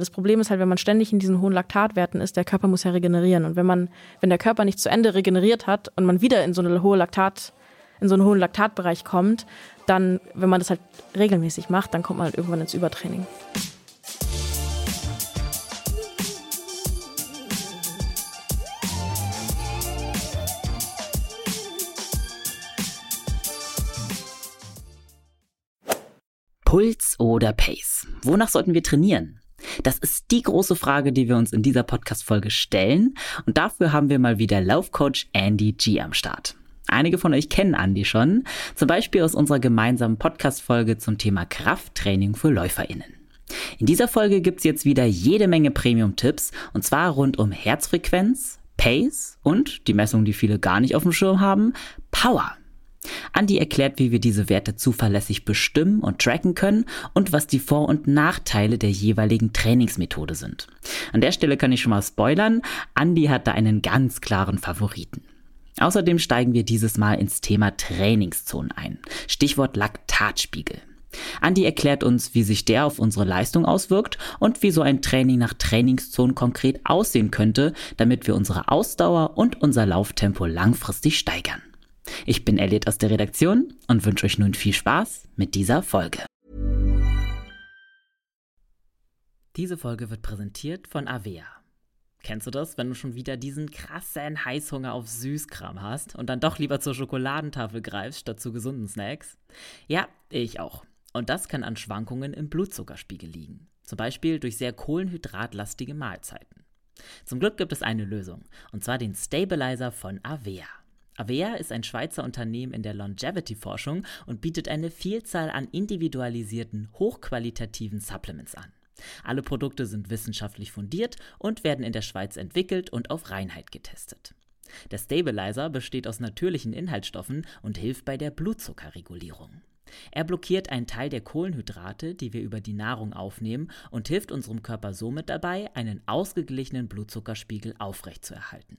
Das Problem ist halt, wenn man ständig in diesen hohen Laktatwerten ist, der Körper muss ja regenerieren. Und wenn man, wenn der Körper nicht zu Ende regeneriert hat und man wieder in so eine hohe Laktat, in so einen hohen Laktatbereich kommt, dann, wenn man das halt regelmäßig macht, dann kommt man halt irgendwann ins Übertraining. Puls oder Pace? Wonach sollten wir trainieren? Das ist die große Frage, die wir uns in dieser Podcast-Folge stellen. Und dafür haben wir mal wieder Laufcoach Andy G am Start. Einige von euch kennen Andy schon, zum Beispiel aus unserer gemeinsamen Podcast-Folge zum Thema Krafttraining für LäuferInnen. In dieser Folge gibt's jetzt wieder jede Menge Premium-Tipps und zwar rund um Herzfrequenz, Pace und die Messung, die viele gar nicht auf dem Schirm haben, Power. Andy erklärt, wie wir diese Werte zuverlässig bestimmen und tracken können und was die Vor- und Nachteile der jeweiligen Trainingsmethode sind. An der Stelle kann ich schon mal spoilern, Andy hat da einen ganz klaren Favoriten. Außerdem steigen wir dieses Mal ins Thema Trainingszonen ein. Stichwort Laktatspiegel. Andy erklärt uns, wie sich der auf unsere Leistung auswirkt und wie so ein Training nach Trainingszonen konkret aussehen könnte, damit wir unsere Ausdauer und unser Lauftempo langfristig steigern. Ich bin Elliot aus der Redaktion und wünsche euch nun viel Spaß mit dieser Folge. Diese Folge wird präsentiert von Avea. Kennst du das, wenn du schon wieder diesen krassen Heißhunger auf Süßkram hast und dann doch lieber zur Schokoladentafel greifst statt zu gesunden Snacks? Ja, ich auch. Und das kann an Schwankungen im Blutzuckerspiegel liegen. Zum Beispiel durch sehr kohlenhydratlastige Mahlzeiten. Zum Glück gibt es eine Lösung, und zwar den Stabilizer von Avea. Avea ist ein Schweizer Unternehmen in der Longevity-Forschung und bietet eine Vielzahl an individualisierten, hochqualitativen Supplements an. Alle Produkte sind wissenschaftlich fundiert und werden in der Schweiz entwickelt und auf Reinheit getestet. Der Stabilizer besteht aus natürlichen Inhaltsstoffen und hilft bei der Blutzuckerregulierung. Er blockiert einen Teil der Kohlenhydrate, die wir über die Nahrung aufnehmen, und hilft unserem Körper somit dabei, einen ausgeglichenen Blutzuckerspiegel aufrechtzuerhalten.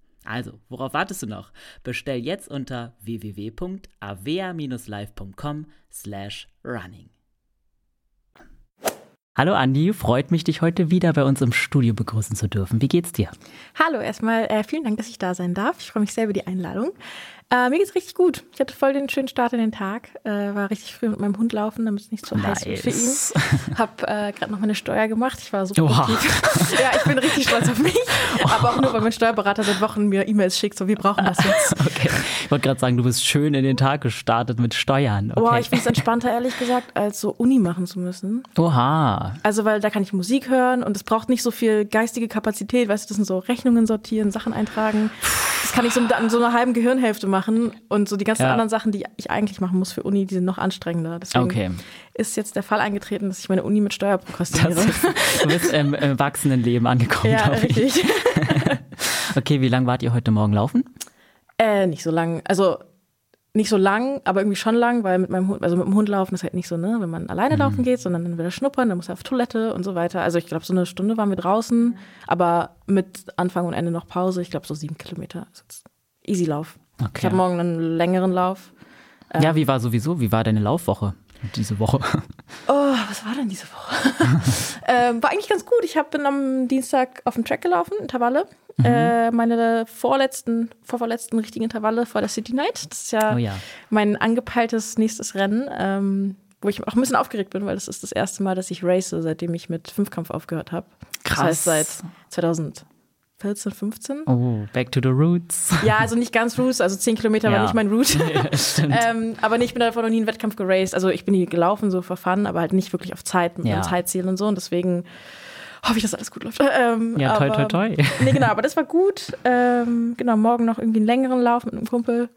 Also, worauf wartest du noch? Bestell jetzt unter www.avea-live.com slash running. Hallo Andi, freut mich, dich heute wieder bei uns im Studio begrüßen zu dürfen. Wie geht's dir? Hallo, erstmal äh, vielen Dank, dass ich da sein darf. Ich freue mich sehr über die Einladung. Äh, mir geht's richtig gut. Ich hatte voll den schönen Start in den Tag. Äh, war richtig früh mit meinem Hund laufen, damit es nicht zu nice. heiß wird für ihn. Hab äh, gerade noch meine Steuer gemacht. Ich war so produktiv. ja, ich bin richtig stolz auf mich. Aber auch nur, weil mein Steuerberater seit Wochen mir E-Mails schickt, so wir brauchen das jetzt. okay. Ich wollte gerade sagen, du bist schön in den Tag gestartet mit Steuern. Okay. Boah, ich finde es entspannter, ehrlich gesagt, als so Uni machen zu müssen. Oha. Also, weil da kann ich Musik hören und es braucht nicht so viel geistige Kapazität. Weißt du, das sind so Rechnungen sortieren, Sachen eintragen. Das kann ich so mit so einer halben Gehirnhälfte machen. Und so die ganzen ja. anderen Sachen, die ich eigentlich machen muss für Uni, die sind noch anstrengender. Deswegen okay. ist jetzt der Fall eingetreten, dass ich meine Uni mit Steuer prokrastiniere. du bist im Erwachsenenleben angekommen, ja, richtig. okay, wie lange wart ihr heute Morgen laufen? Äh, nicht so lang. Also nicht so lang, aber irgendwie schon lang, weil mit meinem Hund, also mit dem Hund laufen ist halt nicht so, ne, wenn man alleine mhm. laufen geht, sondern dann will er schnuppern, dann muss er auf Toilette und so weiter. Also ich glaube, so eine Stunde waren wir draußen, aber mit Anfang und Ende noch Pause. Ich glaube, so sieben Kilometer. Also easy Lauf. Okay. Ich habe morgen einen längeren Lauf. Ja, ähm, wie war sowieso, wie war deine Laufwoche diese Woche? Oh, was war denn diese Woche? ähm, war eigentlich ganz gut. Ich hab, bin am Dienstag auf dem Track gelaufen, Intervalle. Mhm. Äh, meine vorletzten, vorvorletzten richtigen Intervalle vor der City Night. Das ist ja, oh ja. mein angepeiltes nächstes Rennen, ähm, wo ich auch ein bisschen aufgeregt bin, weil das ist das erste Mal, dass ich race, seitdem ich mit Fünfkampf aufgehört habe. Krass. Das heißt seit 2000. 14, 15. Oh, back to the roots. Ja, also nicht ganz Roots, also 10 Kilometer ja. war nicht mein Route. Ja, ähm, aber nee, ich bin davon noch nie einen Wettkampf geraced. Also ich bin nie gelaufen, so verfahren, aber halt nicht wirklich auf Zeit mit ja. meinem Zeitziel und so. Und deswegen hoffe ich, dass alles gut läuft. Ähm, ja, toi, toi, toi. Nee, genau, aber das war gut. Ähm, genau, morgen noch irgendwie einen längeren Lauf mit einem Kumpel.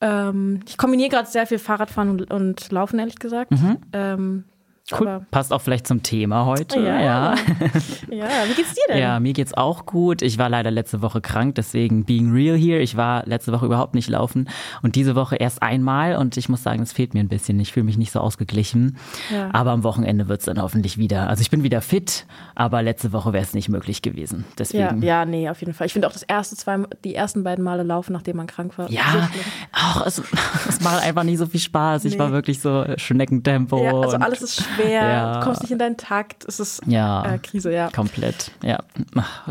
Ähm, ich kombiniere gerade sehr viel Fahrradfahren und, und, Laufen, ehrlich gesagt. Mhm. Cool. Aber Passt auch vielleicht zum Thema heute. Ja. ja. ja. Wie geht's dir denn? Ja, mir geht's auch gut. Ich war leider letzte Woche krank, deswegen being real here. Ich war letzte Woche überhaupt nicht laufen und diese Woche erst einmal und ich muss sagen, es fehlt mir ein bisschen. Ich fühle mich nicht so ausgeglichen. Ja. Aber am Wochenende wird's dann hoffentlich wieder. Also ich bin wieder fit, aber letzte Woche wäre es nicht möglich gewesen. Deswegen. Ja, ja, nee, auf jeden Fall. Ich finde auch das erste zwei, die ersten beiden Male laufen, nachdem man krank war. Ja, auch es, es macht einfach nicht so viel Spaß. Ich nee. war wirklich so Schneckentempo. Ja, also alles ist schwer. Ja. Du kommst nicht in deinen Takt. Es ist ja, äh, Krise, ja. Komplett, ja.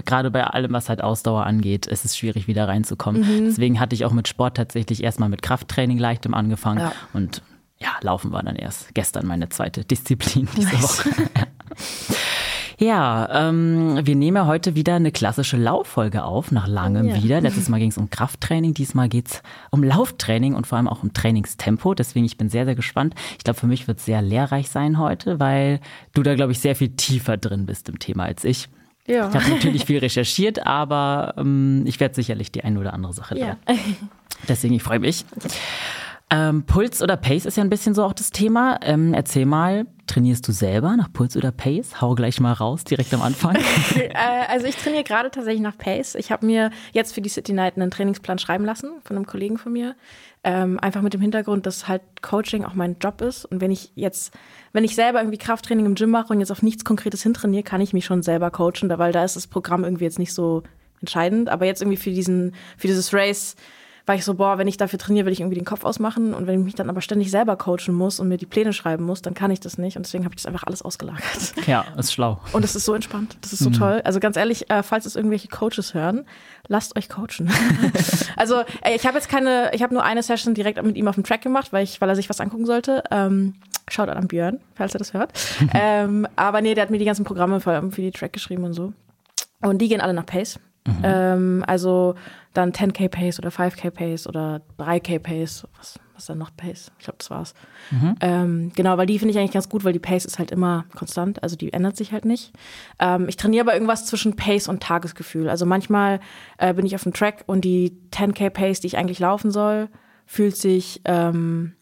Gerade bei allem, was halt Ausdauer angeht, ist es schwierig, wieder reinzukommen. Mhm. Deswegen hatte ich auch mit Sport tatsächlich erstmal mit Krafttraining leichtem angefangen. Ja. Und ja, Laufen war dann erst gestern meine zweite Disziplin diese nice. Woche. Ja, ähm, wir nehmen heute wieder eine klassische Lauffolge auf, nach langem ja. wieder. Letztes Mal ging es um Krafttraining, diesmal geht es um Lauftraining und vor allem auch um Trainingstempo. Deswegen, ich bin sehr, sehr gespannt. Ich glaube, für mich wird es sehr lehrreich sein heute, weil du da, glaube ich, sehr viel tiefer drin bist im Thema als ich. Ja. Ich habe natürlich viel recherchiert, aber ähm, ich werde sicherlich die eine oder andere Sache lernen. Ja. Deswegen, ich freue mich. Ähm, Puls oder Pace ist ja ein bisschen so auch das Thema. Ähm, erzähl mal, trainierst du selber nach Puls oder Pace? Hau gleich mal raus, direkt am Anfang. äh, also ich trainiere gerade tatsächlich nach Pace. Ich habe mir jetzt für die City Night einen Trainingsplan schreiben lassen von einem Kollegen von mir. Ähm, einfach mit dem Hintergrund, dass halt Coaching auch mein Job ist. Und wenn ich jetzt, wenn ich selber irgendwie Krafttraining im Gym mache und jetzt auf nichts Konkretes hintrainiere, kann ich mich schon selber coachen, weil da ist das Programm irgendwie jetzt nicht so entscheidend. Aber jetzt irgendwie für diesen, für dieses Race war ich so, boah, wenn ich dafür trainiere, will ich irgendwie den Kopf ausmachen. Und wenn ich mich dann aber ständig selber coachen muss und mir die Pläne schreiben muss, dann kann ich das nicht. Und deswegen habe ich das einfach alles ausgelagert. Ja, ist schlau. Und es ist so entspannt. Das ist so mhm. toll. Also ganz ehrlich, äh, falls es irgendwelche Coaches hören, lasst euch coachen. also äh, ich habe jetzt keine, ich habe nur eine Session direkt mit ihm auf dem Track gemacht, weil ich, weil er sich was angucken sollte. Ähm, Schaut an Björn, falls er das hört. ähm, aber nee, der hat mir die ganzen Programme für, für die Track geschrieben und so. Und die gehen alle nach Pace. Mhm. Ähm, also dann 10k Pace oder 5k Pace oder 3k Pace. Was, was dann noch Pace? Ich glaube, das war's. Mhm. Ähm, genau, weil die finde ich eigentlich ganz gut, weil die Pace ist halt immer konstant, also die ändert sich halt nicht. Ähm, ich trainiere aber irgendwas zwischen Pace und Tagesgefühl. Also manchmal äh, bin ich auf dem Track und die 10k Pace, die ich eigentlich laufen soll, fühlt sich ähm,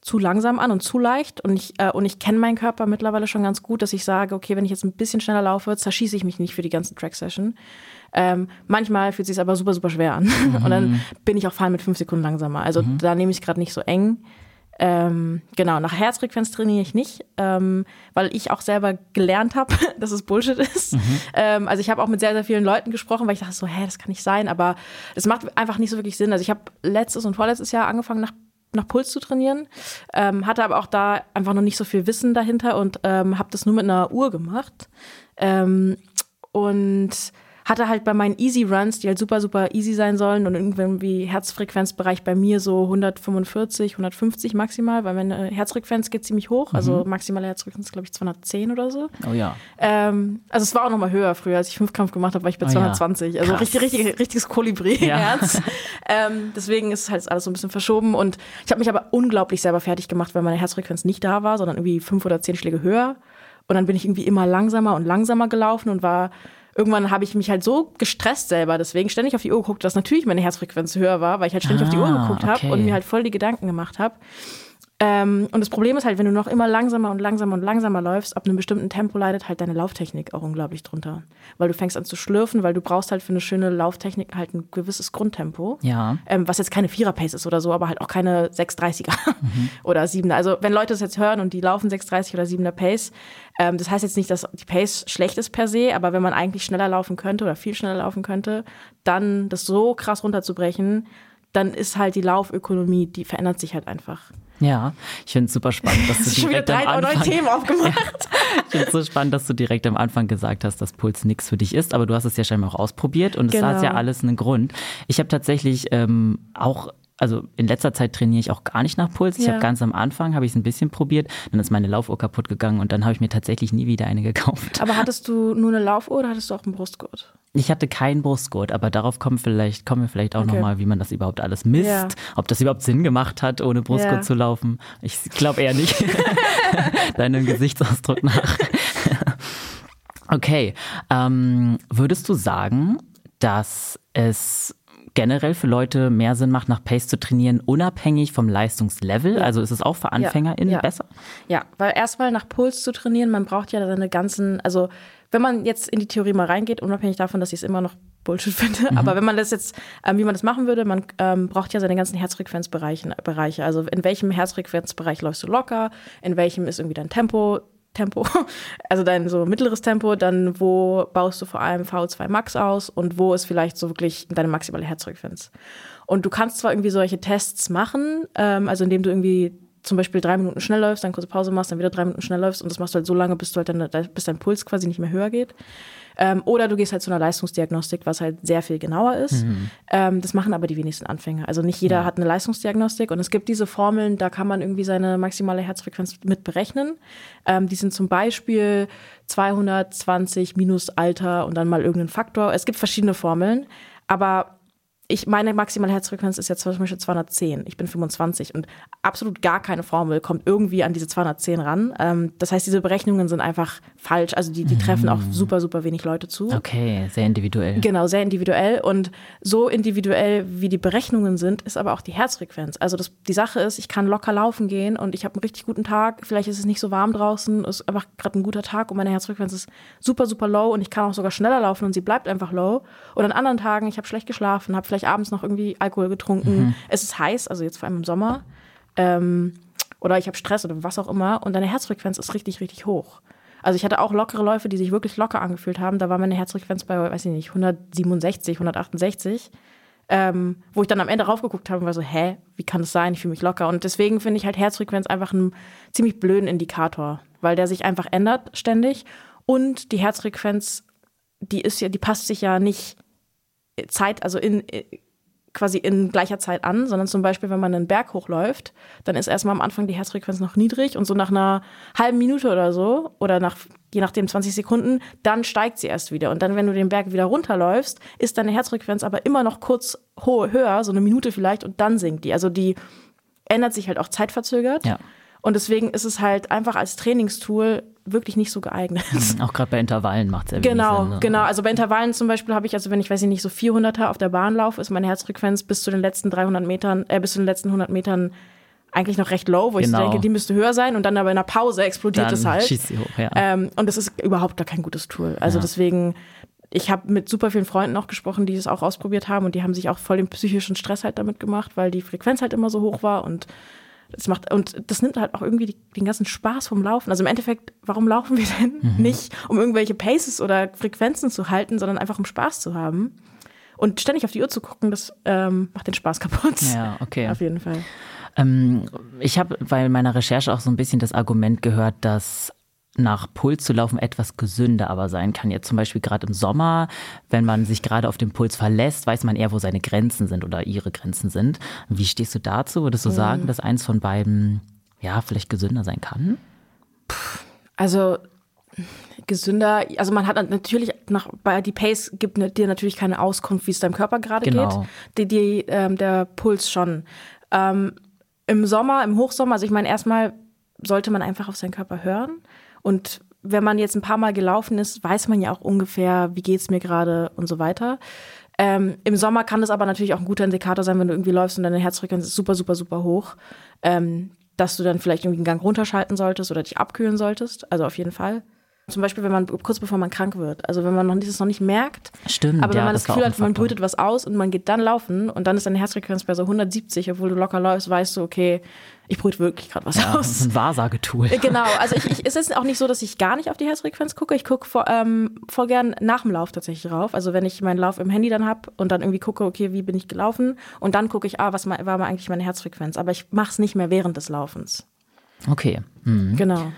zu langsam an und zu leicht. Und ich, äh, und ich kenne meinen Körper mittlerweile schon ganz gut, dass ich sage, okay, wenn ich jetzt ein bisschen schneller laufe, zerschieße ich mich nicht für die ganze Track-Session. Ähm, manchmal fühlt es sich aber super, super schwer an. Mhm. Und dann bin ich auch fein mit fünf Sekunden langsamer. Also mhm. da nehme ich es gerade nicht so eng. Ähm, genau, nach Herzfrequenz trainiere ich nicht, ähm, weil ich auch selber gelernt habe, dass es Bullshit ist. Mhm. Ähm, also ich habe auch mit sehr, sehr vielen Leuten gesprochen, weil ich dachte so, hä, das kann nicht sein, aber es macht einfach nicht so wirklich Sinn. Also ich habe letztes und vorletztes Jahr angefangen nach nach Puls zu trainieren, ähm, hatte aber auch da einfach noch nicht so viel Wissen dahinter und ähm, habe das nur mit einer Uhr gemacht. Ähm, und hatte halt bei meinen Easy Runs, die halt super, super easy sein sollen und irgendwie Herzfrequenzbereich bei mir so 145, 150 maximal, weil meine Herzfrequenz geht ziemlich hoch. Also mhm. Also maximale Herzfrequenz, glaube ich, 210 oder so. Oh ja. Ähm, also es war auch noch mal höher früher, als ich Fünfkampf gemacht habe, war ich bei oh 220. Ja. Also richtig, richtig, richtiges Kolibri-Herz. Ja. ähm, deswegen ist halt alles so ein bisschen verschoben und ich habe mich aber unglaublich selber fertig gemacht, weil meine Herzfrequenz nicht da war, sondern irgendwie fünf oder zehn Schläge höher. Und dann bin ich irgendwie immer langsamer und langsamer gelaufen und war irgendwann habe ich mich halt so gestresst selber, deswegen ständig auf die Uhr geguckt, dass natürlich meine Herzfrequenz höher war, weil ich halt ständig ah, auf die Uhr ah, geguckt okay. habe und mir halt voll die Gedanken gemacht habe. Ähm, und das Problem ist halt, wenn du noch immer langsamer und langsamer und langsamer läufst, ab einem bestimmten Tempo leidet halt deine Lauftechnik auch unglaublich drunter. Weil du fängst an zu schlürfen, weil du brauchst halt für eine schöne Lauftechnik halt ein gewisses Grundtempo. Ja. Ähm, was jetzt keine Vierer-Pace ist oder so, aber halt auch keine 630er mhm. oder 7er. Also wenn Leute das jetzt hören und die laufen 630 oder 7er Pace, ähm, das heißt jetzt nicht, dass die Pace schlecht ist per se, aber wenn man eigentlich schneller laufen könnte oder viel schneller laufen könnte, dann das so krass runterzubrechen, dann ist halt die Laufökonomie, die verändert sich halt einfach. Ja, ich finde es super spannend, dass du direkt drei am Anfang, Themen aufgemacht. ich finde es so spannend, dass du direkt am Anfang gesagt hast, dass Puls nichts für dich ist, aber du hast es ja scheinbar auch ausprobiert und es hat ja genau. alles einen Grund. Ich habe tatsächlich ähm, auch also in letzter Zeit trainiere ich auch gar nicht nach Puls. Ich ja. habe ganz am Anfang habe ich es ein bisschen probiert, dann ist meine Laufuhr kaputt gegangen und dann habe ich mir tatsächlich nie wieder eine gekauft. Aber hattest du nur eine Laufuhr oder hattest du auch einen Brustgurt? Ich hatte keinen Brustgurt, aber darauf kommen vielleicht kommen wir vielleicht auch okay. noch mal, wie man das überhaupt alles misst, ja. ob das überhaupt Sinn gemacht hat, ohne Brustgurt ja. zu laufen. Ich glaube eher nicht. Deinem Gesichtsausdruck nach. okay, ähm, würdest du sagen, dass es generell für Leute mehr Sinn macht, nach Pace zu trainieren, unabhängig vom Leistungslevel? Ja. Also ist es auch für AnfängerInnen ja. besser? Ja, weil erstmal nach Puls zu trainieren, man braucht ja seine ganzen, also wenn man jetzt in die Theorie mal reingeht, unabhängig davon, dass ich es immer noch Bullshit finde, mhm. aber wenn man das jetzt, ähm, wie man das machen würde, man ähm, braucht ja seine ganzen Herzfrequenzbereiche. Bereiche. Also in welchem Herzfrequenzbereich läufst du locker, in welchem ist irgendwie dein Tempo, Tempo, also dein so mittleres Tempo, dann wo baust du vor allem VO2 Max aus und wo ist vielleicht so wirklich deine maximale Herzfrequenz. Und du kannst zwar irgendwie solche Tests machen, ähm, also indem du irgendwie zum Beispiel drei Minuten schnell läufst, dann kurze Pause machst, dann wieder drei Minuten schnell läufst und das machst du halt so lange, bis, du halt deine, bis dein Puls quasi nicht mehr höher geht. Ähm, oder du gehst halt zu einer Leistungsdiagnostik, was halt sehr viel genauer ist. Mhm. Ähm, das machen aber die wenigsten Anfänger. Also nicht jeder ja. hat eine Leistungsdiagnostik und es gibt diese Formeln, da kann man irgendwie seine maximale Herzfrequenz mit berechnen. Ähm, die sind zum Beispiel 220 minus Alter und dann mal irgendein Faktor. Es gibt verschiedene Formeln, aber ich meine maximale Herzfrequenz ist jetzt zum Beispiel 210. Ich bin 25 und absolut gar keine Formel kommt irgendwie an diese 210 ran. Ähm, das heißt, diese Berechnungen sind einfach falsch. Also die, die treffen auch mhm. super, super wenig Leute zu. Okay, sehr individuell. Genau, sehr individuell. Und so individuell, wie die Berechnungen sind, ist aber auch die Herzfrequenz. Also das, die Sache ist, ich kann locker laufen gehen und ich habe einen richtig guten Tag. Vielleicht ist es nicht so warm draußen, ist einfach gerade ein guter Tag und meine Herzfrequenz ist super, super low und ich kann auch sogar schneller laufen und sie bleibt einfach low. Und an anderen Tagen, ich habe schlecht geschlafen, habe vielleicht vielleicht abends noch irgendwie Alkohol getrunken. Mhm. Es ist heiß, also jetzt vor allem im Sommer. Ähm, oder ich habe Stress oder was auch immer. Und deine Herzfrequenz ist richtig, richtig hoch. Also ich hatte auch lockere Läufe, die sich wirklich locker angefühlt haben. Da war meine Herzfrequenz bei, weiß ich nicht, 167, 168. Ähm, wo ich dann am Ende raufgeguckt habe und war so, hä, wie kann das sein? Ich fühle mich locker. Und deswegen finde ich halt Herzfrequenz einfach einen ziemlich blöden Indikator, weil der sich einfach ändert ständig. Und die Herzfrequenz, die ist ja, die passt sich ja nicht Zeit, also in quasi in gleicher Zeit an, sondern zum Beispiel, wenn man einen Berg hochläuft, dann ist erstmal am Anfang die Herzfrequenz noch niedrig und so nach einer halben Minute oder so oder nach je nachdem 20 Sekunden, dann steigt sie erst wieder und dann, wenn du den Berg wieder runterläufst, ist deine Herzfrequenz aber immer noch kurz höher, so eine Minute vielleicht und dann sinkt die. Also die ändert sich halt auch zeitverzögert. Ja. Und deswegen ist es halt einfach als Trainingstool wirklich nicht so geeignet. Mhm, auch gerade bei Intervallen macht es ja Genau, Sinn, ne? genau. Also bei Intervallen zum Beispiel habe ich, also wenn ich, weiß ich nicht, so 400er auf der Bahn laufe, ist meine Herzfrequenz bis zu den letzten 300 Metern, äh, bis zu den letzten 100 Metern eigentlich noch recht low, wo genau. ich denke, die müsste höher sein und dann aber in einer Pause explodiert dann es halt. Schießt sie hoch, ja. Ähm, und das ist überhaupt gar kein gutes Tool. Also ja. deswegen, ich habe mit super vielen Freunden auch gesprochen, die das auch ausprobiert haben und die haben sich auch voll den psychischen Stress halt damit gemacht, weil die Frequenz halt immer so hoch war und das macht, und das nimmt halt auch irgendwie die, den ganzen Spaß vom Laufen. Also im Endeffekt, warum laufen wir denn mhm. nicht, um irgendwelche Paces oder Frequenzen zu halten, sondern einfach um Spaß zu haben? Und ständig auf die Uhr zu gucken, das ähm, macht den Spaß kaputt. Ja, okay. Auf jeden Fall. Ähm, ich habe bei meiner Recherche auch so ein bisschen das Argument gehört, dass nach Puls zu laufen etwas gesünder aber sein kann. Jetzt zum Beispiel gerade im Sommer, wenn man sich gerade auf den Puls verlässt, weiß man eher, wo seine Grenzen sind oder ihre Grenzen sind. Wie stehst du dazu? Würdest du sagen, dass eins von beiden ja vielleicht gesünder sein kann? Also gesünder, also man hat natürlich nach bei die Pace gibt dir natürlich keine Auskunft, wie es deinem Körper gerade genau. geht. Die, die ähm, der Puls schon. Ähm, Im Sommer, im Hochsommer, also ich meine erstmal sollte man einfach auf seinen Körper hören und wenn man jetzt ein paar Mal gelaufen ist, weiß man ja auch ungefähr, wie geht es mir gerade und so weiter. Ähm, Im Sommer kann das aber natürlich auch ein guter Indikator sein, wenn du irgendwie läufst und deine Herzfrequenz ist super, super, super hoch, ähm, dass du dann vielleicht irgendwie einen Gang runterschalten solltest oder dich abkühlen solltest. Also auf jeden Fall. Zum Beispiel, wenn man kurz bevor man krank wird. Also wenn man noch dieses noch nicht merkt. Stimmt. Aber wenn ja, man das, das Gefühl hat, man brütet was aus und man geht dann laufen und dann ist deine Herzfrequenz bei so 170, obwohl du locker läufst, weißt du, okay, ich brüte wirklich gerade was ja, aus. Das ist ein Wahrsagetool. Äh, genau, also ich, ich, es ist auch nicht so, dass ich gar nicht auf die Herzfrequenz gucke. Ich gucke vor, ähm, voll gern nach dem Lauf tatsächlich drauf. Also wenn ich meinen Lauf im Handy dann habe und dann irgendwie gucke, okay, wie bin ich gelaufen? Und dann gucke ich, ah, was war mal eigentlich meine Herzfrequenz? Aber ich mache es nicht mehr während des Laufens. Okay. Mhm. Genau.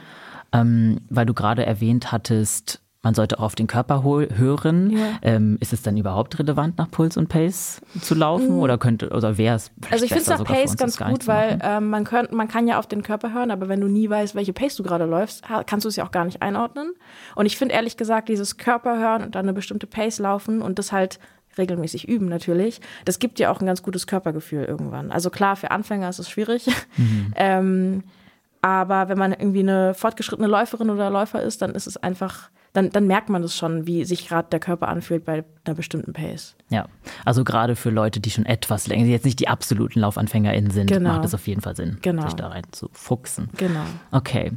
Ähm, weil du gerade erwähnt hattest, man sollte auch auf den Körper hören. Ja. Ähm, ist es dann überhaupt relevant, nach Puls und Pace zu laufen? Mhm. Oder könnte, oder wäre es Also ich finde es nach Pace ganz gut, weil ähm, man, könnt, man kann ja auf den Körper hören, aber wenn du nie weißt, welche Pace du gerade läufst, kannst du es ja auch gar nicht einordnen. Und ich finde ehrlich gesagt, dieses Körperhören und dann eine bestimmte Pace laufen und das halt regelmäßig üben natürlich, das gibt ja auch ein ganz gutes Körpergefühl irgendwann. Also klar, für Anfänger ist es schwierig. Mhm. ähm, aber wenn man irgendwie eine fortgeschrittene Läuferin oder Läufer ist, dann ist es einfach dann, dann merkt man das schon, wie sich gerade der Körper anfühlt bei einer bestimmten Pace. Ja, also gerade für Leute, die schon etwas länger, jetzt nicht die absoluten LaufanfängerInnen sind, genau. macht es auf jeden Fall Sinn, genau. sich da rein zu fuchsen. Genau. Okay.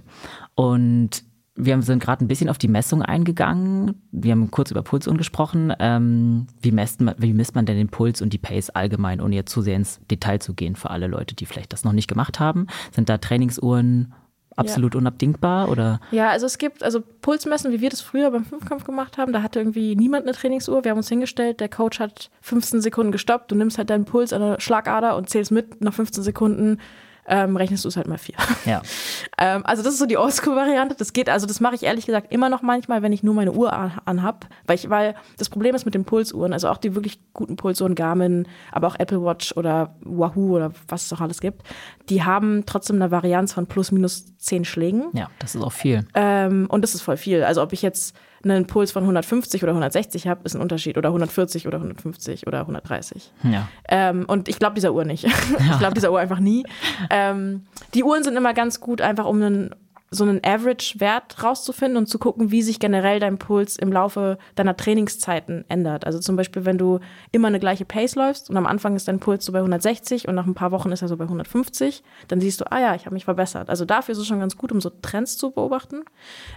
Und wir sind gerade ein bisschen auf die Messung eingegangen. Wir haben kurz über Pulsuhren gesprochen. Ähm, wie, misst man, wie misst man denn den Puls und die Pace allgemein, ohne jetzt zu sehr ins Detail zu gehen für alle Leute, die vielleicht das noch nicht gemacht haben? Sind da Trainingsuhren absolut ja. unabdingbar oder? Ja, also es gibt also Pulsmessen, wie wir das früher beim Fünfkampf gemacht haben. Da hatte irgendwie niemand eine Trainingsuhr. Wir haben uns hingestellt, der Coach hat 15 Sekunden gestoppt. Du nimmst halt deinen Puls an der Schlagader und zählst mit nach 15 Sekunden ähm, rechnest du es halt mal vier. Ja. ähm, also das ist so die Oldschool-Variante. Das geht, also das mache ich ehrlich gesagt immer noch manchmal, wenn ich nur meine Uhr anhab, weil ich, weil das Problem ist mit den Pulsuhren, also auch die wirklich guten Pulsuhren, Garmin, aber auch Apple Watch oder Wahoo oder was es auch alles gibt, die haben trotzdem eine Varianz von plus minus zehn Schlägen. Ja, das ist auch viel. Ähm, und das ist voll viel. Also ob ich jetzt einen Puls von 150 oder 160 habe, ist ein Unterschied. Oder 140 oder 150 oder 130. Ja. Ähm, und ich glaube dieser Uhr nicht. ich glaube dieser Uhr einfach nie. Ähm, die Uhren sind immer ganz gut, einfach um einen so einen Average-Wert rauszufinden und zu gucken, wie sich generell dein Puls im Laufe deiner Trainingszeiten ändert. Also zum Beispiel, wenn du immer eine gleiche Pace läufst und am Anfang ist dein Puls so bei 160 und nach ein paar Wochen ist er so bei 150, dann siehst du, ah ja, ich habe mich verbessert. Also dafür ist es schon ganz gut, um so Trends zu beobachten.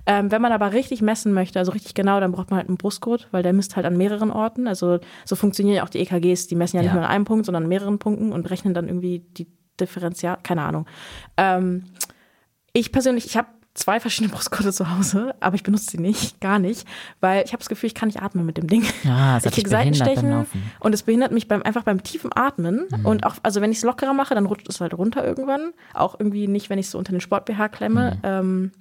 Ähm, wenn man aber richtig messen möchte, also richtig genau, dann braucht man halt einen Brustgurt, weil der misst halt an mehreren Orten. Also so funktionieren ja auch die EKGs, die messen ja, ja. nicht nur an einem Punkt, sondern an mehreren Punkten und rechnen dann irgendwie die Differenzial, keine Ahnung. Ähm, ich persönlich, ich habe zwei verschiedene Brustgurte zu Hause, aber ich benutze sie nicht, gar nicht, weil ich habe das Gefühl, ich kann nicht atmen mit dem Ding. Ja, das ich kriege Seitenstechen und es behindert mich beim einfach beim tiefen Atmen mhm. und auch also wenn ich es lockerer mache, dann rutscht es halt runter irgendwann, auch irgendwie nicht, wenn ich es so unter den Sport BH klemme. Mhm. Ähm,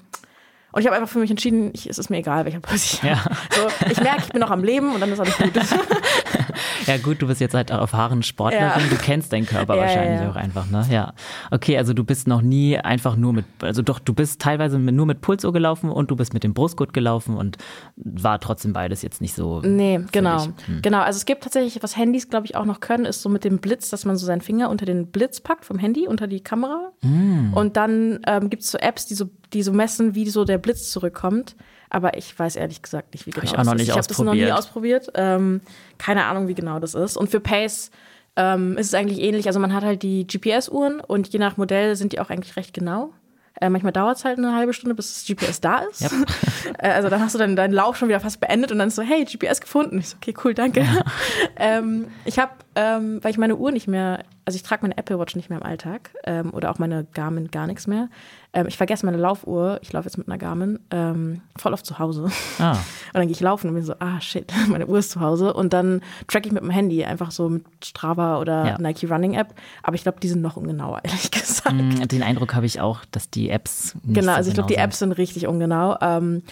und ich habe einfach für mich entschieden, ich, es ist mir egal, welcher Puls ich ja. So, ich merke, ich bin noch am Leben und dann ist alles gut. ja, gut, du bist jetzt halt auch erfahrene Sportlerin, ja. du kennst deinen Körper ja, wahrscheinlich ja. auch einfach, ne? Ja. Okay, also du bist noch nie einfach nur mit, also doch, du bist teilweise nur mit Pulsuhr gelaufen und du bist mit dem Brustgurt gelaufen und war trotzdem beides jetzt nicht so. Nee, genau. Hm. Genau. Also es gibt tatsächlich, was Handys, glaube ich, auch noch können, ist so mit dem Blitz, dass man so seinen Finger unter den Blitz packt vom Handy, unter die Kamera. Hm. Und dann ähm, gibt es so Apps, die so, die so messen, wie so der Blitz zurückkommt. Aber ich weiß ehrlich gesagt nicht, wie genau hab ich auch noch nicht ist. Ich habe das noch nie ausprobiert. Ähm, keine Ahnung, wie genau das ist. Und für Pace ähm, ist es eigentlich ähnlich. Also man hat halt die GPS-Uhren und je nach Modell sind die auch eigentlich recht genau. Äh, manchmal dauert es halt eine halbe Stunde, bis das GPS da ist. Yep. äh, also dann hast du dann deinen Lauf schon wieder fast beendet und dann ist so, hey, GPS gefunden. Ich so, okay, cool, danke. Ja. ähm, ich habe, ähm, weil ich meine Uhr nicht mehr, also ich trage meine Apple Watch nicht mehr im Alltag ähm, oder auch meine Garmin gar nichts mehr. Ähm, ich vergesse meine Laufuhr, ich laufe jetzt mit einer Garmin, ähm, voll oft zu Hause. Ah. Und dann gehe ich laufen und bin so, ah shit, meine Uhr ist zu Hause. Und dann track ich mit dem Handy, einfach so mit Strava oder ja. Nike Running App. Aber ich glaube, die sind noch ungenauer, ehrlich gesagt. Mm, den Eindruck habe ich auch, dass die Apps nicht Genau, also ich glaube, die Apps sind richtig ungenau. Ähm,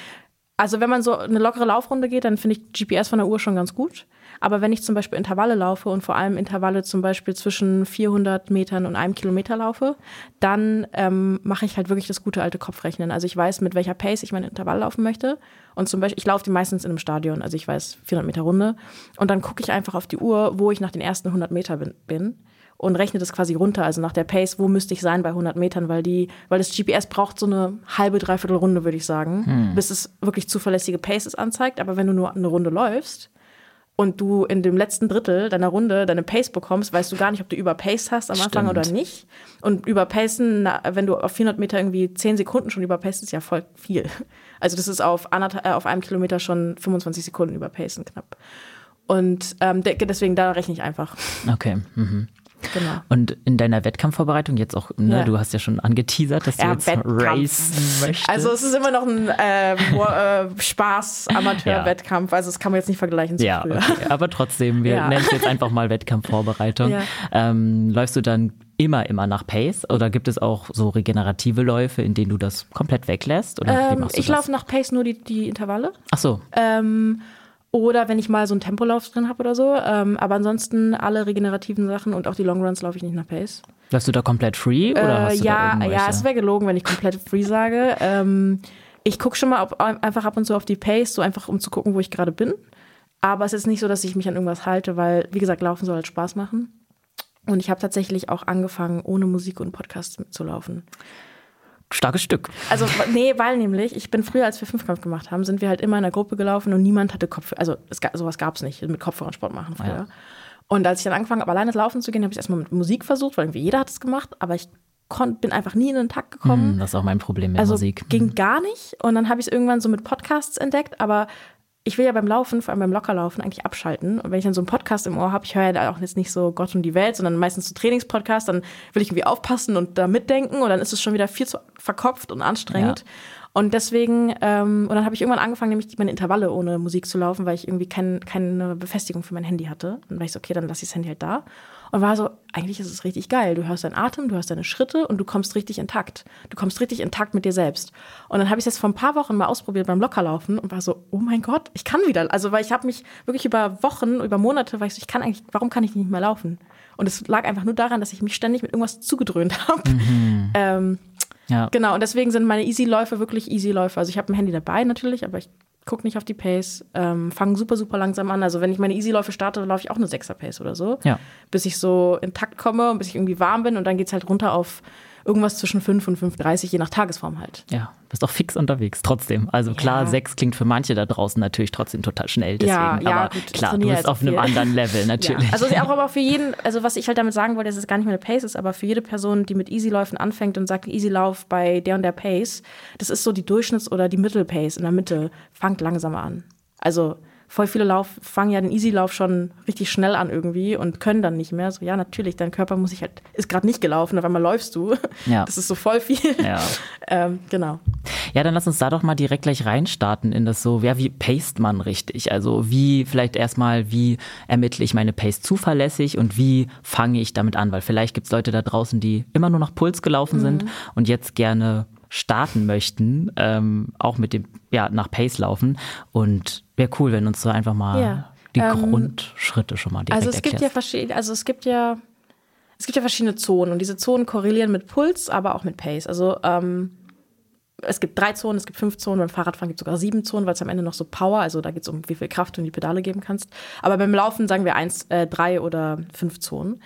also wenn man so eine lockere Laufrunde geht, dann finde ich GPS von der Uhr schon ganz gut. Aber wenn ich zum Beispiel Intervalle laufe und vor allem Intervalle zum Beispiel zwischen 400 Metern und einem Kilometer laufe, dann ähm, mache ich halt wirklich das gute alte Kopfrechnen. Also ich weiß, mit welcher Pace ich mein Intervall laufen möchte. Und zum Beispiel, ich laufe die meistens in einem Stadion, also ich weiß 400 Meter Runde. Und dann gucke ich einfach auf die Uhr, wo ich nach den ersten 100 Meter bin. bin und rechne das quasi runter, also nach der Pace, wo müsste ich sein bei 100 Metern, weil die, weil das GPS braucht so eine halbe, dreiviertel Runde, würde ich sagen, hm. bis es wirklich zuverlässige Paces anzeigt. Aber wenn du nur eine Runde läufst, und du in dem letzten Drittel deiner Runde deine Pace bekommst, weißt du gar nicht, ob du überpaced hast am Anfang Stimmt. oder nicht. Und überpacen, wenn du auf 400 Meter irgendwie 10 Sekunden schon überpaced, ist ja voll viel. Also das ist auf, äh, auf einem Kilometer schon 25 Sekunden überpacen knapp. Und ähm, deswegen, da rechne ich einfach. Okay. Mhm. Genau. Und in deiner Wettkampfvorbereitung jetzt auch, ne, ja. du hast ja schon angeteasert, dass du ja, jetzt Wettkampf. racen möchtest. Also es ist immer noch ein äh, äh, Spaß, Amateur-Wettkampf. Also das kann man jetzt nicht vergleichen zu ja, früher. Okay. Aber trotzdem, wir ja. nennen es jetzt einfach mal Wettkampfvorbereitung. Ähm, läufst du dann immer, immer nach Pace oder gibt es auch so regenerative Läufe, in denen du das komplett weglässt? Oder ähm, ich laufe nach Pace nur die, die Intervalle. Ach so. Ähm, oder wenn ich mal so einen Tempolauf drin habe oder so. Ähm, aber ansonsten alle regenerativen Sachen und auch die Longruns laufe ich nicht nach Pace. Läufst du da komplett free? Oder äh, hast du ja, ja, es wäre gelogen, wenn ich komplett free sage. Ähm, ich gucke schon mal ob, einfach ab und zu auf die Pace, so einfach um zu gucken, wo ich gerade bin. Aber es ist nicht so, dass ich mich an irgendwas halte, weil, wie gesagt, Laufen soll halt Spaß machen. Und ich habe tatsächlich auch angefangen, ohne Musik und Podcast zu laufen. Starkes Stück. Also, nee, weil nämlich, ich bin früher, als wir Fünfkampf gemacht haben, sind wir halt immer in einer Gruppe gelaufen und niemand hatte Kopf, also es, sowas gab es nicht, mit Kopfhörer Sport machen früher. Ja. Und als ich dann angefangen habe, alleine laufen zu gehen, habe ich erstmal mit Musik versucht, weil irgendwie jeder hat es gemacht, aber ich bin einfach nie in den Takt gekommen. Hm, das ist auch mein Problem mit also Musik. Ging hm. gar nicht. Und dann habe ich es irgendwann so mit Podcasts entdeckt, aber ich will ja beim Laufen, vor allem beim Lockerlaufen, eigentlich abschalten. Und wenn ich dann so einen Podcast im Ohr habe, ich höre ja auch jetzt nicht so Gott und die Welt, sondern meistens so Trainingspodcast, dann will ich irgendwie aufpassen und da mitdenken und dann ist es schon wieder viel zu verkopft und anstrengend. Ja. Und deswegen, ähm, und dann habe ich irgendwann angefangen, nämlich meine Intervalle ohne Musik zu laufen, weil ich irgendwie kein, keine Befestigung für mein Handy hatte. Und dann war ich so, okay, dann lasse ich das Handy halt da und war so, eigentlich ist es richtig geil. Du hörst deinen Atem, du hörst deine Schritte und du kommst richtig intakt. Du kommst richtig intakt mit dir selbst. Und dann habe ich es jetzt vor ein paar Wochen mal ausprobiert beim Lockerlaufen und war so, oh mein Gott, ich kann wieder. Also, weil ich habe mich wirklich über Wochen, über Monate, weil ich so, ich kann eigentlich, warum kann ich nicht mehr laufen? Und es lag einfach nur daran, dass ich mich ständig mit irgendwas zugedröhnt habe. Mhm. Ähm, ja. Genau, und deswegen sind meine Easy-Läufe wirklich Easy-Läufe. Also ich habe ein Handy dabei natürlich, aber ich guck nicht auf die Pace, ähm, fange super, super langsam an. Also wenn ich meine Easy-Läufe starte, laufe ich auch eine 6er-Pace oder so. Ja. Bis ich so intakt komme und bis ich irgendwie warm bin und dann geht es halt runter auf irgendwas zwischen 5 und 5,30, je nach Tagesform halt. Ja, bist auch fix unterwegs trotzdem. Also klar, ja. 6 klingt für manche da draußen natürlich trotzdem total schnell. Deswegen. Ja, ja, aber gut, klar, du bist auf einem anderen Level natürlich. Ja. Also auch aber für jeden, also was ich halt damit sagen wollte, dass es gar nicht mehr eine Pace ist, aber für jede Person, die mit Easy-Läufen anfängt und sagt, Easy-Lauf bei der und der Pace, das ist so die Durchschnitts- oder die Mittel-Pace in der Mitte, fangt langsamer an. Also voll viele Lauf fangen ja den Easy-Lauf schon richtig schnell an irgendwie und können dann nicht mehr. So, ja, natürlich, dein Körper muss sich halt, ist gerade nicht gelaufen, auf einmal läufst du. Ja. Das ist so voll viel. Ja. ähm, genau. Ja, dann lass uns da doch mal direkt gleich reinstarten in das so, ja, wie paced man richtig? Also wie vielleicht erstmal, wie ermittle ich meine Pace zuverlässig und wie fange ich damit an? Weil vielleicht gibt es Leute da draußen, die immer nur nach Puls gelaufen mhm. sind und jetzt gerne starten möchten, ähm, auch mit dem, ja, nach Pace laufen. Und wäre cool, wenn uns so einfach mal ja. die ähm, Grundschritte schon mal direkt Also es gibt ja verschiedene, also es gibt ja, es gibt ja verschiedene Zonen und diese Zonen korrelieren mit Puls, aber auch mit Pace. Also ähm, es gibt drei Zonen, es gibt fünf Zonen, beim Fahrradfahren gibt es sogar sieben Zonen, weil es am Ende noch so Power, also da geht es um wie viel Kraft du in die Pedale geben kannst. Aber beim Laufen sagen wir eins, äh, drei oder fünf Zonen.